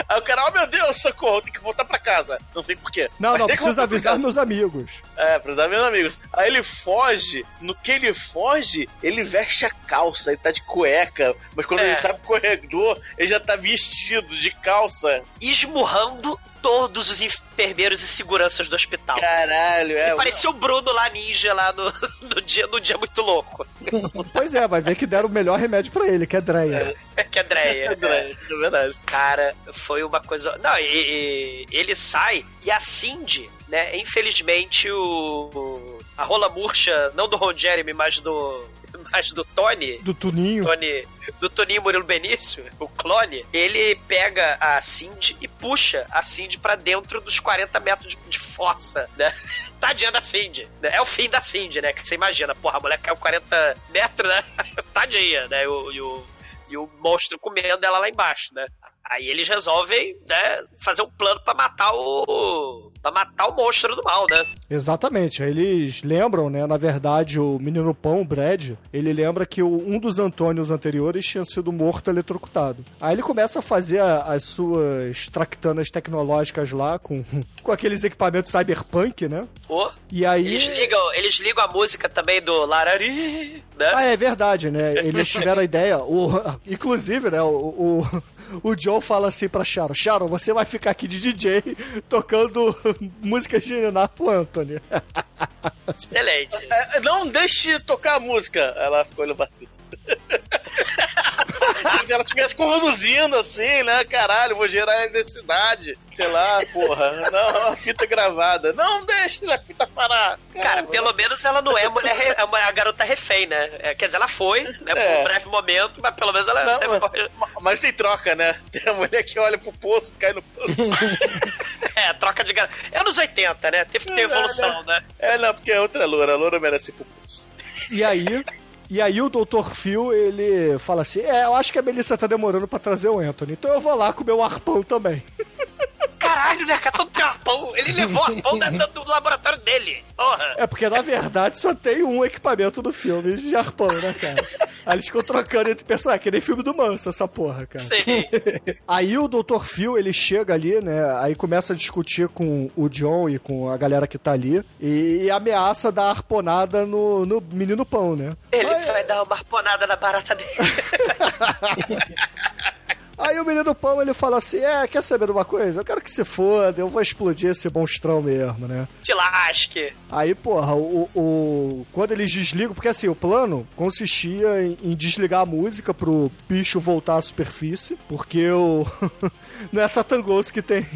Aí o cara, oh meu Deus, socorro, tem que voltar pra casa. Não sei porquê. Não, Mas não, precisa avisar meus amigos. É, pros meus amigos. Aí ele foge, no que ele foge, ele veste a calça, ele tá de cueca, mas quando É. ele sabe o corredor, ele já tá vestido de calça. Esmurrando todos os enfermeiros e seguranças do hospital. Caralho, é. Ele parecia o Bruno lá ninja lá no, (laughs) no dia, no dia muito louco. (laughs) Pois é, vai ver que deram o melhor remédio pra ele, que é Dreia. que é Dreia. (laughs) É, é verdade. Cara, foi uma coisa. Não, e, e- ele sai e a Cindy, né? Infelizmente, o. A rola murcha, não do Ron Jeremy, mas do. Mas do Tony. Do Tuninho. Tony, do Toninho Murilo Benício, o clone, ele pega a Cindy e puxa a Cindy pra dentro dos 40 metros de, de fossa, né? (laughs) Tadinha da Cindy. né? É o fim da Cindy, né? Que você imagina, porra, a mulher caiu 40 metros, né? (laughs) Tadinha, né? E o, e o, e o monstro comendo ela lá embaixo, né? Aí eles resolvem, né, fazer um plano pra matar o. pra matar o monstro do mal, né? Exatamente. Eles lembram, né? Na verdade, o menino pão, o Brad, ele lembra que um dos Antônios anteriores tinha sido morto eletrocutado. Aí ele começa a fazer as suas tractanas tecnológicas lá com, (laughs) com aqueles equipamentos cyberpunk, né? Pô, E aí. eles, ligam, eles ligam a música também do Larari, né? Ah, é verdade, né? Eles tiveram a ideia, o, (laughs) inclusive, né? O, o, o John fala assim pra Sharon: Sharon, você vai ficar aqui de DJ tocando (laughs) música de pro Anthony. (laughs) Excelente. É, não deixe tocar a música. Ela ficou olhando pra cima. (laughs) Se ela estivesse conduzindo assim, né? Caralho, vou gerar identidade. Sei lá, porra. Não, uma fita gravada. Não deixe a fita parar. Cara, pelo menos ela não é a mulher, re- a mulher- a garota refém, né? É, Quer dizer, ela foi, né, por É. um breve momento, mas pelo menos ela Não, até mas- foi. Mas tem troca, né? Tem a mulher que olha pro poço, cai no poço. (laughs) É, troca de garota. É anos 80, né? Teve que ter evolução, né? É, não, porque é outra loura. A loura merece ir pro poço. E aí. E aí o Dr. Phil, ele fala assim: É, eu acho que a Melissa tá demorando pra trazer o Anthony, então eu vou lá com o meu arpão também. (laughs) Caralho, né? cara? Todo arpão. Ele levou o arpão da- da- do laboratório dele. Porra. É porque na verdade só tem um equipamento do filme de arpão, né, cara? Aí eles ficam trocando entre personagens, que nem filme do Manso, essa porra, cara. Sim. Aí o Dr. Phil, ele chega ali, né? Aí começa a discutir com o John e com a galera que tá ali. E, e ameaça dar arponada no, no menino pão, né? Ele vai dar uma arponada na barata dele. (laughs) Aí o menino pão, ele fala assim, é, quer saber de uma coisa? Eu quero que se foda, eu vou explodir esse monstrão mesmo, né? Te lasque. Aí, porra, o, o- quando eles desligam, porque assim, o plano consistia em, em desligar a música pro bicho voltar à superfície, porque o. (laughs) não é Satangos que tem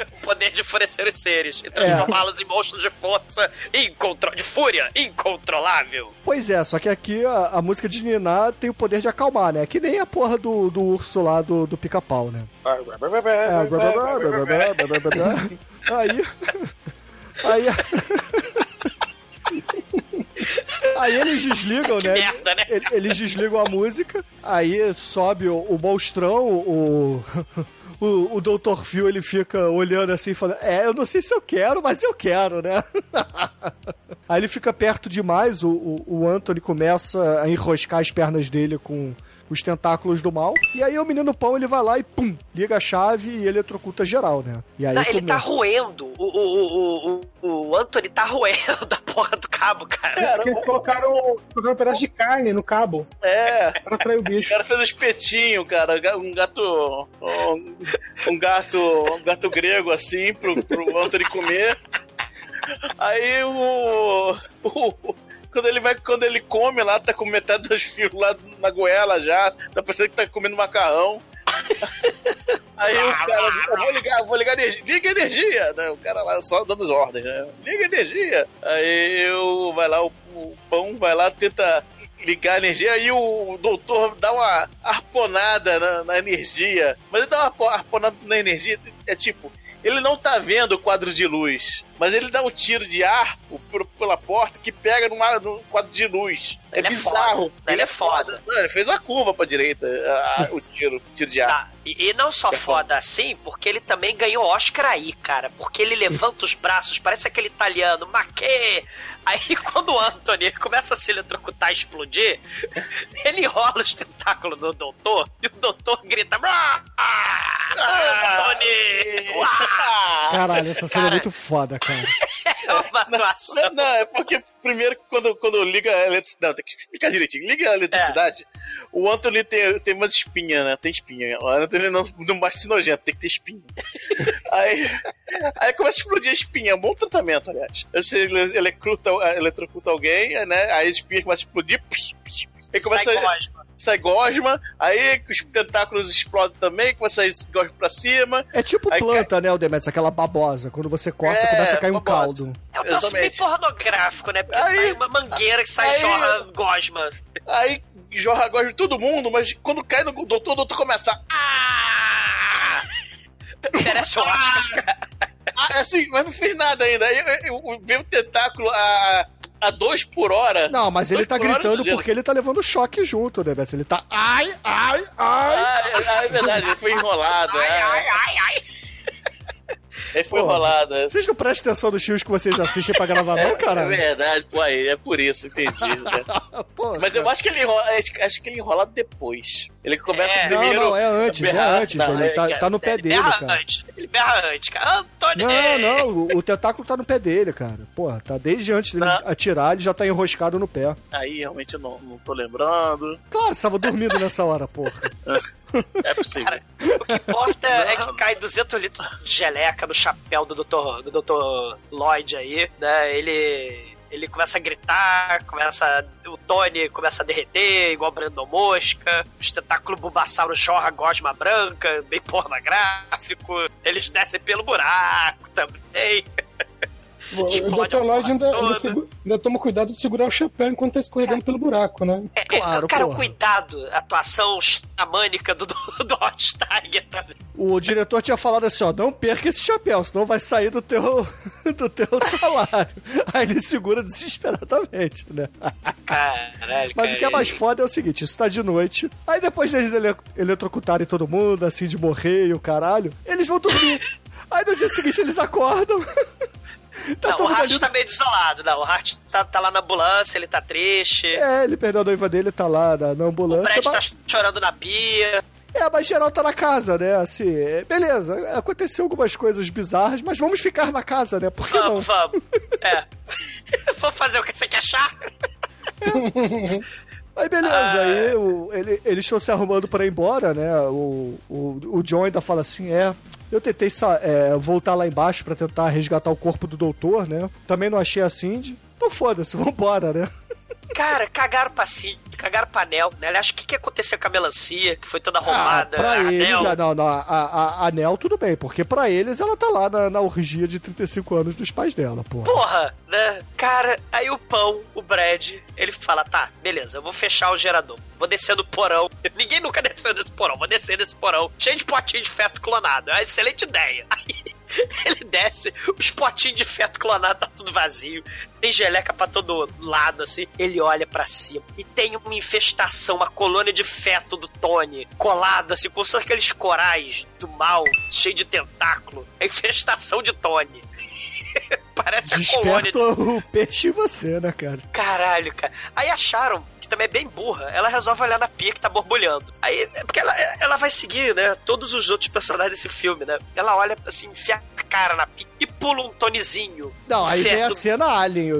o poder de enfurecer os seres e transformá-los é. em monstros de força incontro... de fúria incontrolável. Pois é, só que aqui a, a, música de Niná tem o poder de acalmar, né? Que nem a porra do, do urso lá do, do pica-pau, né? aí. Aí. Aí eles desligam, (laughs) né? merda, né? Ele- Eles desligam a música, aí sobe o, o monstrão, o. O, o Dr. Phil ele fica olhando assim, falando: É, eu não sei se eu quero, mas eu quero, né? (laughs) Aí ele fica perto demais, o, o, o Anthony começa a enroscar as pernas dele com os tentáculos do mal. E aí o menino pão ele vai lá e pum, liga a chave e eletrocuta geral, né? E aí Não, ele tá roendo. O, o, o, o, o Anthony tá roendo (laughs) a porra do cabo, cara. Porque eles colocaram, colocaram um pedaço de carne no cabo É. pra atrair o O bicho. cara fez um espetinho, cara. Um gato. Um, um gato. Um gato grego assim pro, pro Anthony comer. Aí o. o- quando ele vai, quando ele come lá, tá com metade dos fios lá na goela já. Tá parecendo que tá comendo macarrão. (laughs) Aí o cara, eu vou ligar, eu vou ligar energia. Liga a energia! né? O cara lá só dando as ordens, né? Liga a energia! Aí eu vai lá, o, o pão vai lá, tenta ligar a energia, aí o doutor dá uma arponada na, na energia. Mas ele dá uma arpo- arponada na energia, é tipo, ele não tá vendo o quadro de luz, mas ele dá um tiro de ar pela porta que pega no, ar- no quadro de luz. É Ele é bizarro. foda, ele é foda. Não, ele fez uma curva pra direita, a- a- o tiro, o tiro de ar. Tá, E, e não só foda assim, porque ele também ganhou Oscar aí, cara. Porque ele levanta os braços, parece aquele italiano, maquê. Aí (laughs) quando o Anthony começa a se eletrocutar e explodir, (laughs) ele enrola os tentáculos do doutor e o doutor grita: "Ah, Anthony! (laughs) Uau!" Caralho, essa cena é Cara, muito foda, cara. É uma atuação. Não, não, é porque primeiro quando, quando liga a eletricidade. Não, tem que explicar direitinho. Liga a eletricidade. O Anthony tem, tem umas espinhas, né? Tem espinha. O Anthony não, não basta ser nojento, tem que ter espinha. (laughs) aí, aí começa a explodir a espinha. É um bom tratamento, aliás. Você ele- eletrocuta, eletrocuta alguém, né? Aí a espinha começa a explodir. psh, psh, psh. Aí começa a. sai gosma, aí os tentáculos explodem também, começa a gosma pra cima. É tipo planta, né, o Demetrius? Aquela babosa. Quando você corta, É, começa a cair um babosa. caldo. É um troço bem pornográfico, né? Porque Aí- sai uma mangueira que sai aí- jorra gosma. Aí jorra gosma em todo mundo, mas quando cai no doutor, o doutor começa. "Ah!" Um Oscar. (laughs) Ah, assim, mas não fez nada ainda. Aí eu, eu, eu vi o tentáculo a, a dois por hora. Não, mas ele tá por hora, gritando porque ele tá levando choque junto, Demetrius. Ele tá. Ai, ai, ai. Ah, é, ah, é verdade, ele foi enrolado. é. ai, ai. Ele foi Pô, enrolado. é. Vocês não prestam atenção nos filmes que vocês assistem pra gravar, É, não, cara? é verdade, pô, aí, é por isso, entendi. né? (laughs) Pô, Mas eu acho que ele enrola, acho, acho que ele enrola depois. Ele começa É. Não, primeiro. não, é antes, é antes. não, ele é- tá, tá no pé Ele dele, berra cara. antes. Ele berra antes, cara. Antônio! Não, não, o, o tentáculo tá no pé dele, cara. Porra, tá desde antes dele Não. atirar, ele já tá enroscado no pé. Aí realmente eu não, não tô lembrando. Claro, você tava dormindo nessa hora, porra. (laughs) É possível. Cara, o que importa é cai 200 litros de geleca no chapéu do Dr. do Dr. Lloyd aí, né? Ele ele começa a gritar, começa. O Tony começa a derreter, igual Brandon Mosca. O espetáculo Bulbasauro jorra gosma branca, bem pornográfico. Eles descem pelo buraco também. O Explode Dr. a Lloyd ainda, ainda, ainda toma cuidado de segurar o chapéu enquanto tá escorregando pelo buraco, né? É, Claro, cara, o porra. cuidado, a atuação xamânica do, (laughs) do, do Hotsteiger também. O diretor tinha falado assim, ó, não perca esse chapéu, senão vai sair do teu, (laughs) do teu salário. Aí ele segura desesperadamente, né? Caralho, Mas cara. o que é mais foda é o seguinte, isso tá de noite, aí depois deles ele eletrocutarem todo mundo, assim, de morrer e o caralho, eles vão dormir. (laughs) Aí no dia seguinte eles acordam. Tá Não, o Hart ali- tá meio desolado, não. O Hart tá, tá lá na ambulância, ele tá triste. É, ele perdeu a noiva dele, tá lá na, na o ambulância. Brad tá mas- chorando na pia. É, mas geral tá na casa, né? Assim, é, beleza, aconteceu algumas coisas bizarras, mas vamos ficar na casa, né? Por que não? Vamos, vamos. (laughs) É. (laughs) Vamos fazer o que você quer achar? (laughs) Aí beleza, Ah. aí o- ele- eles estão se arrumando pra ir embora, né? O, o, o John ainda fala assim: é. Eu tentei é, voltar lá embaixo pra tentar resgatar o corpo do doutor, né? Também não achei a Cindy. Então foda-se, (laughs) vambora, né? Cara, cagaram pra si, cagaram pra anel, né? Aliás, o que, que aconteceu com a melancia, que foi toda arrumada? Ah, pra a eles, anel? ah, não, não, a, a, a Nel tudo bem, porque pra eles ela tá lá na, na orgia de 35 anos dos pais dela, pô. Porra, né? Cara, aí o pão, o Brad, ele fala: tá, beleza, eu vou fechar o gerador. Vou descer no porão. Ninguém nunca desceu nesse porão, vou descer nesse porão. Cheio de potinho de feto clonado. É uma excelente ideia. Aí (laughs) ele desce, os potinhos de feto clonado tá tudo vazio. Tem geleca pra todo lado, assim. Ele olha pra cima e tem uma infestação, uma colônia de feto do Tony colado, assim, com só aqueles corais do mal, cheio de tentáculo. A infestação de Tony. (laughs) Parece a colônia de Desperta o peixe em você, né, cara? Caralho, cara. Aí acharam que também é bem burra. Ela resolve olhar na pia que tá borbulhando. Aí, é porque ela, ela vai seguir, né? Todos os outros personagens desse filme, né? Ela olha assim, enfia a cara na pia e pula um Tonyzinho. Não, aí vem a cena Alien, o,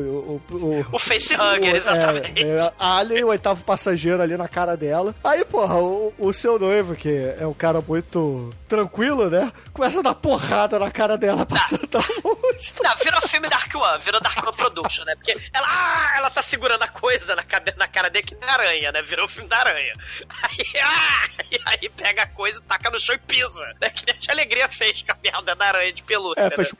o, o, O facehugger, o- exatamente. É, é, Alien, o oitavo passageiro ali na cara dela. Aí, porra, o, o seu noivo, que é um cara muito tranquilo, né? Começa a dar porrada na cara dela pra sentar o monstro. Não, virou filme Dark One, virou Dark One Production, né? Porque ela, ah, ela tá segurando a coisa na, na cara dele que nem aranha, né? Virou o filme da aranha. Aí, ah, e aí pega a coisa, taca no chão e pisa. Né? Que nem a Tia Alegria fez com a merda da aranha de pelúcia, É, né?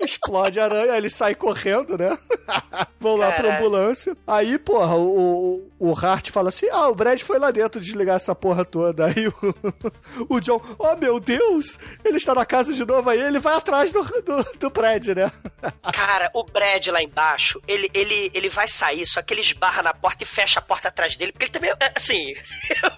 Explode a aranha, ele sai correndo, né? (laughs) Vão lá pra ambulância. Aí, porra, o, o, o Hart fala assim: Ah, o Brad foi lá dentro desligar essa porra toda. (laughs) Aí o, o John, oh meu Deus, ele está na casa de novo. Aí ele vai atrás do, do, do Brad, né? (laughs) Cara, o Brad lá embaixo, ele, ele, ele vai sair, só que ele esbarra na porta e fecha a porta atrás dele, porque ele também, é, assim,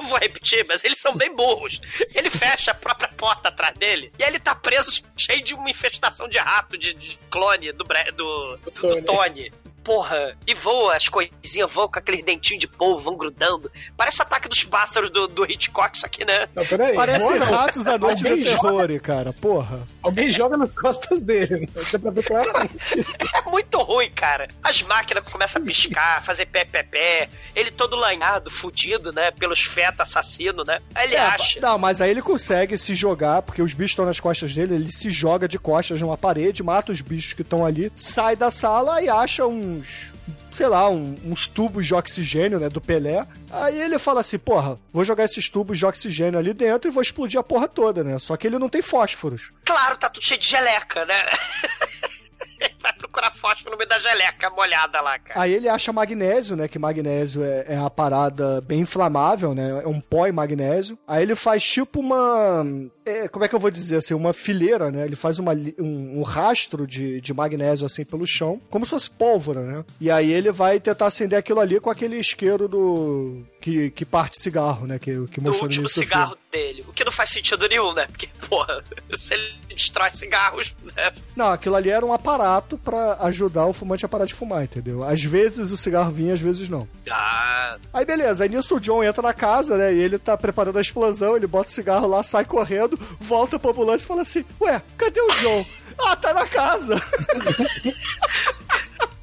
eu vou repetir, mas eles são bem burros. Ele fecha a própria porta atrás dele, e aí ele tá preso cheio de uma infestação de rato, de, de clone do, Brad, do, do, Tony. Porra, e voa, as coisinhas voam com aqueles dentinhos de polvo, vão grudando. Parece o ataque dos pássaros do, do Hitchcock, isso aqui, né? Não, peraí. Parece ratos à noite do alguém joga- terror, cara. Porra. Alguém joga nas costas dele, né? Dá pra ver claramente. (laughs) É muito ruim, cara. As máquinas começam a piscar, fazer pé, pé, pé. Ele todo lanhado, fudido, né? Pelos fetos assassinos, né? Aí ele É, acha. Não, mas aí ele consegue se jogar, porque os bichos estão nas costas dele, ele se joga de costas numa parede, mata os bichos que estão ali, sai da sala e acha uns. Sei lá, um- uns tubos de oxigênio, né, do Pelé. Aí ele fala assim: porra, vou jogar esses tubos de oxigênio ali dentro e vou explodir a porra toda, né? Só que ele não tem fósforos. Claro, tá tudo cheio de geleca, né? (laughs) Vai procurar fósforo no meio da geleca molhada lá, cara. Aí ele acha magnésio, né? Que magnésio é, é uma parada bem inflamável, né? É um pó em magnésio. Aí ele faz tipo uma. é, como é que eu vou dizer assim? Uma fileira, né? Ele faz uma, um, um rastro de, de magnésio assim pelo chão, como se fosse pólvora, né? E aí ele vai tentar acender aquilo ali com aquele isqueiro do. que, que parte cigarro, né? Que, que Do mostrou no último do cigarro dele. O que não faz sentido nenhum, né? Porque, porra, (laughs) se ele destrói cigarros, né? Não, aquilo ali era um aparato pra ajudar o fumante a parar de fumar, entendeu? Às vezes o cigarro vinha, às vezes não. Ah, Aí beleza, aí nisso o John entra na casa, né? E ele tá preparando a explosão, ele bota o cigarro lá, sai correndo, volta pra ambulância e fala assim: Ué, cadê o John? (laughs) ah, tá na casa! (laughs)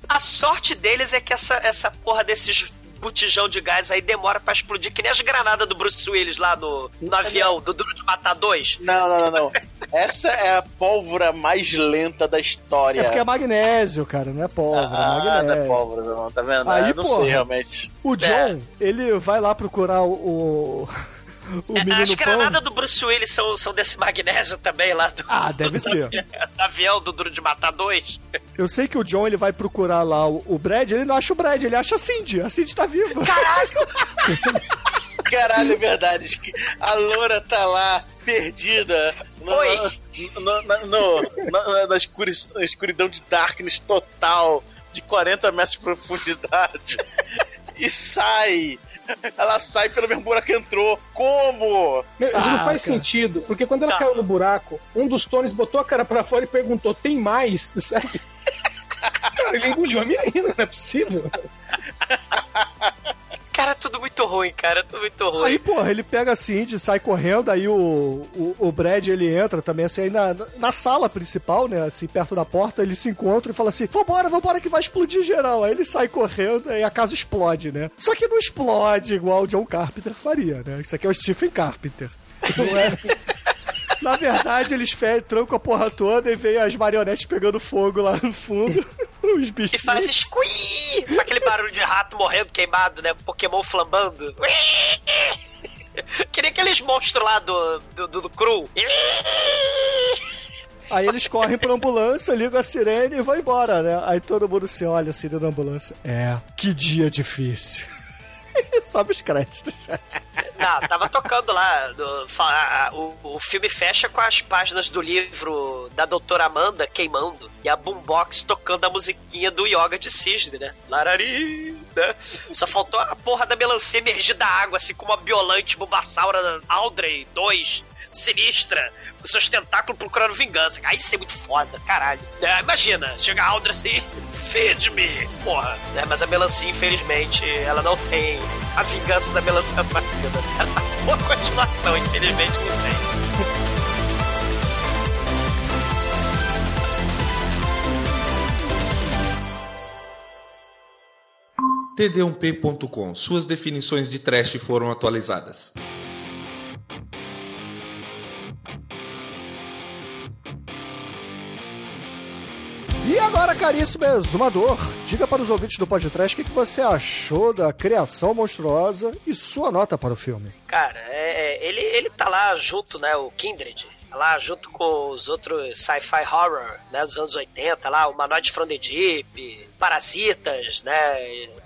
A sorte deles é que essa, essa porra desses botijão de gás aí demora pra explodir, que nem as granadas do Bruce Willis lá no, no avião, do Duro de Matar 2. Não, não, não, não. Essa é a pólvora mais lenta da história. É porque é magnésio, cara, não é pólvora, é Ah, não magnésio. é pólvora, não, tá vendo? Aí, Eu não porra. sei realmente. O John, ele vai lá procurar o. o... o É, menino as pão. granadas do Bruce Willis são, são desse magnésio também lá do, Ah, deve ser. (laughs) do avião do Duro de Matar 2. Eu sei que o John ele vai procurar lá o, o Brad, ele não acha o Brad, ele acha a Cindy. A Cindy tá viva. Caralho, (laughs) é verdade. que A loura tá lá, perdida. No, Oi. no- no- na, na escuridão de Darkness total, de 40 metros de profundidade. (laughs) e sai. (laughs) Ela sai pelo mesmo buraco que entrou. Como? Meu, Isso não Ah, faz cara. sentido, porque quando ela Não. caiu no buraco, um dos Tones botou a cara pra fora e perguntou: tem mais? (laughs) Sabe? Cara, ele engoliu a menina, não é possível. (laughs) Cara, tudo muito ruim, cara, tudo muito ruim. Aí, porra, ele pega a Cindy, sai correndo, aí o, o, o Brad, ele entra também, assim, aí na, na sala principal, né, assim, perto da porta, eles se encontram e falam assim, vambora, vambora que vai explodir geral. Aí ele sai correndo e a casa explode, né. Só que não explode igual o John Carpenter faria, né. Isso aqui é o Stephen Carpenter. Não é... (laughs) Na verdade, eles trancam a porra toda e vem as marionetes pegando fogo lá no fundo. (laughs) Os bichos. E faz squee! Faz aquele barulho de rato morrendo queimado, né? Pokémon flambando. (laughs) Que nem aqueles monstros lá do, do, do, do Cru. (laughs) Aí eles correm pra ambulância, ligam a sirene e vão embora, né? Aí todo mundo se olha assim dentro da ambulância. É, que dia difícil. (laughs) Sobe os créditos. Não, tava tocando lá. do- fa- a- o, o filme fecha com as páginas do livro da doutora Amanda queimando. E a boombox tocando a musiquinha do Yoga de Cisne, né? Larari, né? Só faltou a porra da melancia emergir da água, assim como a Biolante Bulbasaura Audrey 2. Sinistra, com seus tentáculos procurando vingança. Aí isso é muito foda, caralho. É, imagina, chega a Audrey assim, feed-me, porra. É, mas a melancia, infelizmente, ela não tem a vingança da melancia assassina. Ela (laughs) boa continuação, infelizmente não tem. td1p.com. Suas definições de trash foram atualizadas. E agora, caríssimo exumador, diga para os ouvintes do podcast o que, você achou da criação monstruosa e sua nota para o filme. Cara, é, é, ele, ele tá lá junto, né, o Kindred, lá junto com os outros sci-fi horror, né, dos anos 80, lá, o Manoide from the Deep, Parasitas, né,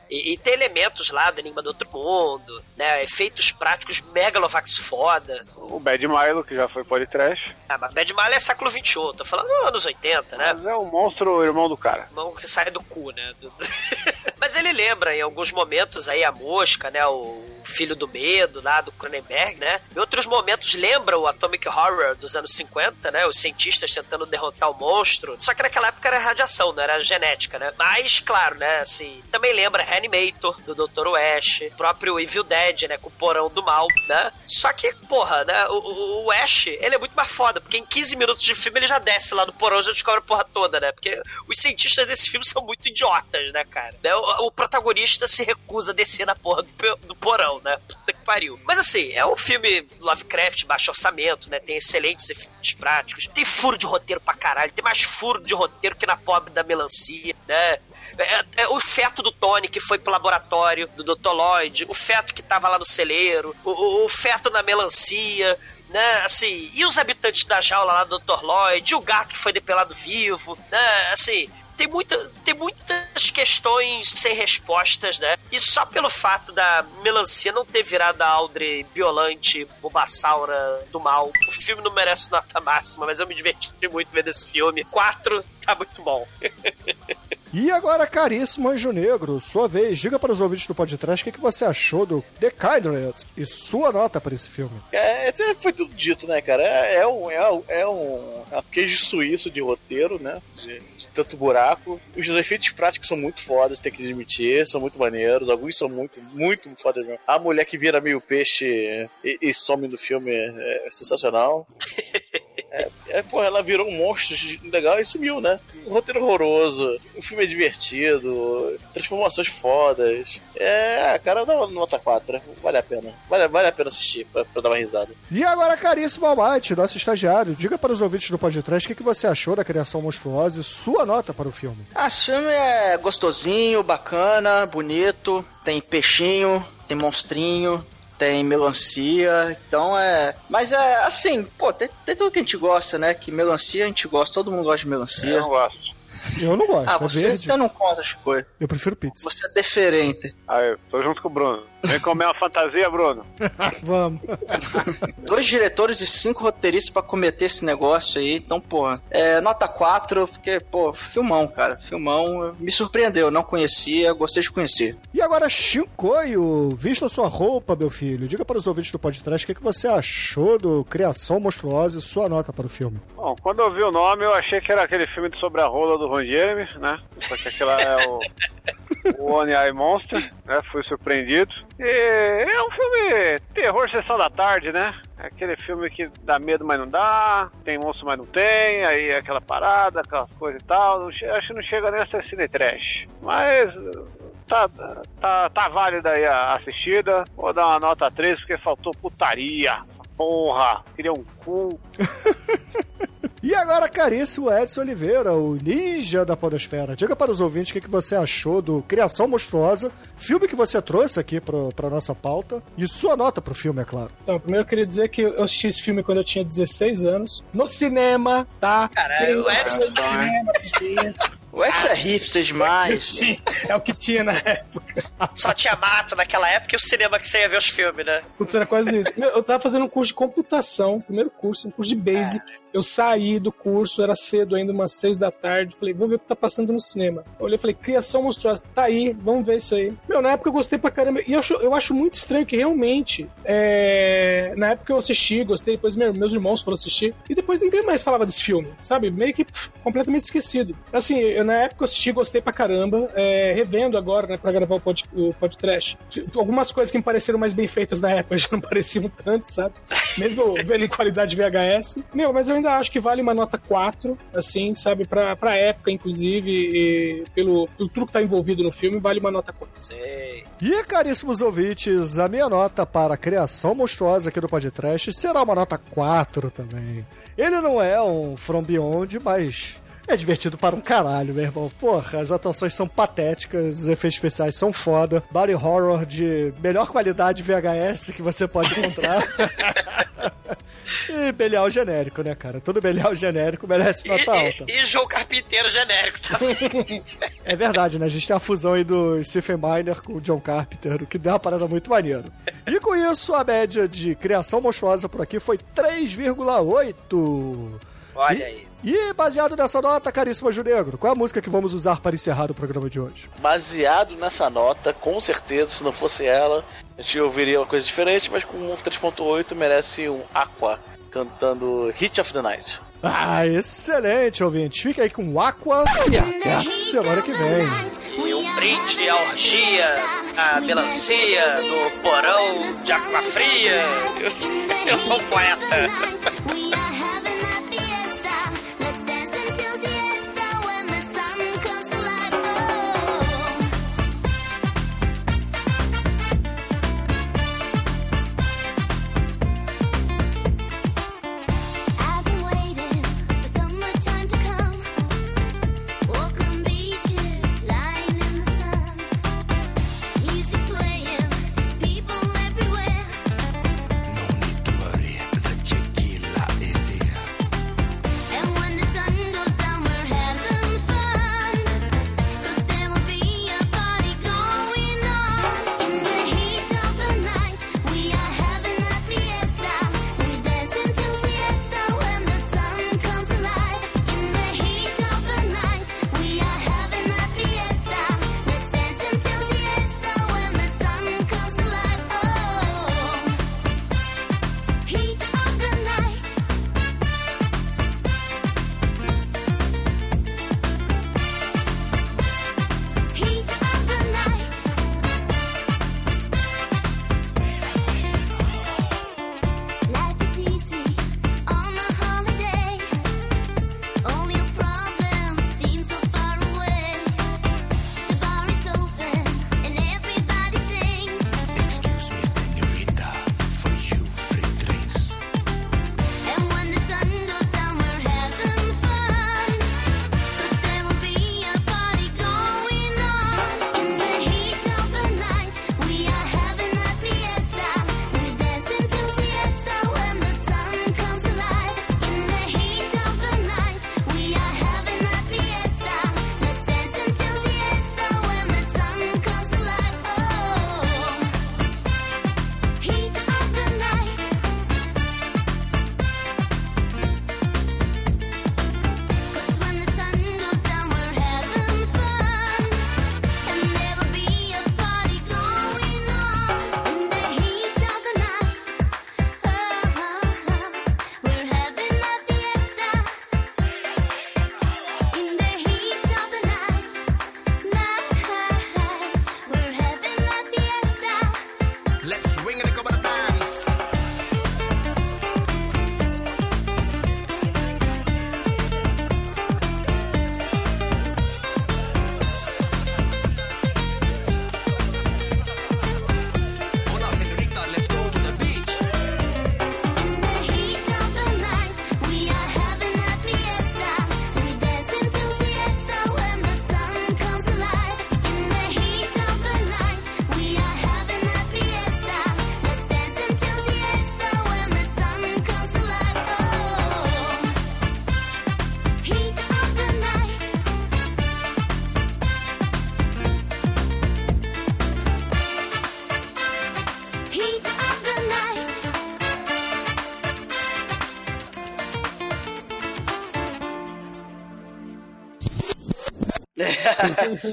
e, e tem elementos lá do Enigma do Outro Mundo, né, efeitos práticos megalovax foda. O Bad Milo, que já foi podcast. Ah, mas Bad Mile é século XXI, tô falando anos 80, né? Mas é um monstro irmão do cara. Mão que sai do cu, né? Do- (laughs) Mas ele lembra em alguns momentos aí a mosca, né? O filho do medo lá do Cronenberg, né? Em outros momentos lembra o Atomic Horror dos anos 50, né? Os cientistas tentando derrotar o monstro. Só que naquela época era radiação, não era genética, né? Mas, claro, né? Assim, também lembra Reanimator, do Dr. Ash, próprio Evil Dead, né? Com o porão do mal, né? Só que, porra, né? O, o, Ash, ele é muito mais foda, porque em 15 minutos de filme ele já desce lá no porão já descobre a porra toda, né? Porque os cientistas desse filme são muito idiotas, né, cara? Né, O, o protagonista se recusa a descer na porra do, do porão, né? Puta que pariu. Mas assim, é um filme Lovecraft, baixo orçamento, né? Tem excelentes efeitos práticos, tem furo de roteiro pra caralho, tem mais furo de roteiro que na pobre da melancia, né? É, é o feto do Tony que foi pro laboratório do Dr. Lloyd, o feto que tava lá no celeiro, o, o- o feto na melancia, né? Assim, e os habitantes da jaula lá do Dr. Lloyd, e o gato que foi depelado vivo, né? Assim, tem, muita, tem muitas questões sem respostas, né? E só pelo fato da melancia não ter virado a Audrey Biolante, Bulbasaura do mal, o filme não merece nota máxima, mas eu me diverti muito vendo esse filme. Quatro tá muito bom. (laughs) E agora, caríssimo Anjo Negro, sua vez, diga para os ouvintes do podcast o que, que você achou do The Kindred e sua nota para esse filme. É, esse foi tudo dito, né, cara? É, é um, é, um, é um é um queijo suíço de roteiro, né? De, de tanto buraco. Os efeitos práticos são muito fodas, tem que admitir, são muito maneiros. Alguns são muito, muito fodas mesmo. A mulher que vira meio peixe e, e some do filme é, é sensacional. (laughs) É, é, porra, ela virou um monstro legal e sumiu, né? Um roteiro horroroso, um filme divertido, transformações fodas. É, cara, dá uma nota 4, né? vale a pena. Vale, vale a pena assistir pra, pra dar uma risada. E agora, caríssimo Almighty, nosso estagiário, diga para os ouvintes do podcast o que, que você achou da criação monstruosa e sua nota para o filme. Ah, esse filme é gostosinho, bacana, bonito, tem peixinho, tem monstrinho, tem melancia, então é. Mas é assim, pô, tem, tem tudo que a gente gosta, né? Que melancia a gente gosta, todo mundo gosta de melancia. Eu não gosto. Eu não gosto, Ah, é você, verde. você não conta as coisas. Eu prefiro pizza. Você é deferente. Aí, tô junto com o Bruno. Vem comer uma fantasia, Bruno. (laughs) Vamos. (laughs) Dois diretores e cinco roteiristas pra cometer esse negócio aí, então, porra. É, nota 4, porque, pô, filmão, cara. Filmão me surpreendeu, não conhecia, gostei de conhecer. E agora, Shinkoio, vista sua roupa, meu filho. Diga para os ouvintes do podcast o que, que você achou do Criação Monstruosa e sua nota para o filme. Bom, quando eu vi o nome, eu achei que era aquele filme sobre a rola do Ron Jeremy, né? Só que aquela é o, o One Eye Monster, né? Fui surpreendido. E é um filme terror sessão da tarde, né? É aquele filme que dá medo, mas não dá, tem monstro, mas não tem, aí é aquela parada, aquela coisa e tal. Acho que não chega nem a ser cine trash. Mas tá, tá, tá válida aí a assistida. Vou dar uma nota 3 porque faltou putaria. Porra, queria um cu. (laughs) E agora, caríssimo Edson Oliveira, o ninja da podosfera. Diga para os ouvintes o que, que você achou do Criação Monstruosa, filme que você trouxe aqui para nossa pauta, e sua nota pro filme, é claro. Então, primeiro eu queria dizer que eu assisti esse filme quando eu tinha 16 anos, no cinema, tá? Caralho, o Edson- cinema, assisti. (laughs) O Edson é hipster demais. (laughs) É o que tinha na época. Só tinha mato naquela época e o cinema que você ia ver os filmes, né? Putz, era quase isso. Eu tava fazendo um curso de computação, primeiro curso, um curso de Basic. Eu saí do curso, era cedo ainda, umas seis da tarde. Falei, vou ver o que tá passando no cinema. Eu olhei e falei, criação monstruosa, tá aí, vamos ver isso aí. Meu, na época eu gostei pra caramba. E eu acho, eu acho muito estranho que realmente, é, na época eu assisti, gostei, depois meu- meus irmãos foram assistir, e depois ninguém mais falava desse filme, sabe? Meio que pff, completamente esquecido. Assim, eu, na época eu assisti, gostei pra caramba, é, revendo agora, né, pra gravar o, pod, o podcast. Algumas coisas que me pareceram mais bem feitas na época (laughs) já não pareciam tanto, sabe? Mesmo (laughs) vendo em qualidade VHS. Meu, mas eu ainda acho que vale uma nota 4, assim, sabe? Pra, pra época, inclusive, e pelo, pelo tudo que tá envolvido no filme, vale uma nota 4. Sei. E, caríssimos ouvintes, a minha nota para a Criação Monstruosa aqui do podcast será uma nota 4 também. Ele não é um From Beyond, mas é divertido para um caralho, meu irmão. Porra, as atuações são patéticas, os efeitos especiais são foda. Body horror de melhor qualidade VHS que você pode encontrar. (laughs) e Belial genérico, né, cara? Todo Belial genérico merece nota alta. E, e João Carpinteiro genérico também. É verdade, né? A gente tem a fusão aí do Stephen Miner com o John Carpenter, o que deu uma parada muito maneira. E com isso, a média de criação monstruosa por aqui foi 3,8. Olha aí. E baseado nessa nota, caríssima Junegro, qual é a música que vamos usar para encerrar o programa de hoje? Baseado nessa nota, com certeza, se não fosse ela, a gente ouviria uma coisa diferente, mas com um 3.8 merece um Aqua cantando Hit of the Night. Ah, excelente, ouvintes. Fica aí com o Aqua e até a semana que vem. E um brinde à orgia, à melancia, do porão de água fria. Eu, (laughs) eu sou um poeta.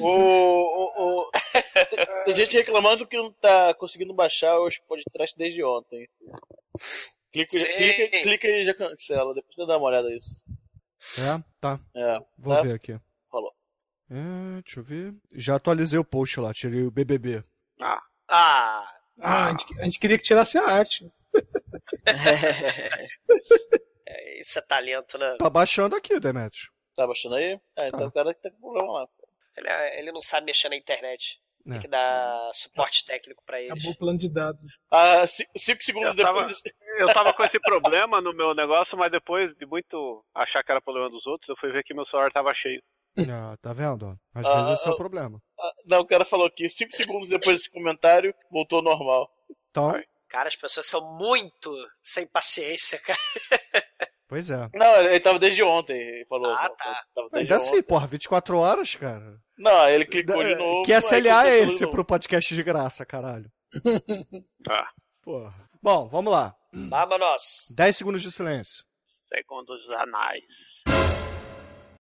O, o, o- (laughs) Tem gente reclamando que não tá conseguindo baixar os podcasts desde ontem. Clica, Sim. clica, clica e já cancela. Depois você dá uma olhada nisso. É? Tá. É, Vou tá? ver aqui. Falou. É, deixa eu ver. Já atualizei o post lá, tirei o BBB. Ah. Ah, Ah, a gente, a gente queria que tirasse a arte. (laughs) é, isso é talento, né? Tá baixando aqui, Demetrio. Tá baixando aí? É, então Tá. o cara tá com problema lá. Ele, é- ele não sabe mexer na internet. Tem É. que dar suporte técnico pra eles. Acabou o plano de dados. Ah, ci- cinco segundos Eu tava, depois. (laughs) eu tava com esse problema no meu negócio, mas depois de muito achar que era problema dos outros, eu fui ver que meu celular tava cheio. Ah, tá vendo? Às Ah, vezes esse é o ah, problema. Ah, Não, o cara falou aqui, cinco segundos depois desse comentário, voltou ao normal. Então, Cara, as pessoas são muito sem paciência, (laughs) cara. Pois é. Não, ele tava desde ontem, ele falou. Ah, tá. Tava desde Ainda assim, ontem. porra, 24 horas, cara. Não, ele clicou de novo. Que SLA é esse pro podcast de graça, caralho? (laughs) Ah, Porra. Bom, vamos lá. Vamos nós. 10 segundos de silêncio. segundos anais.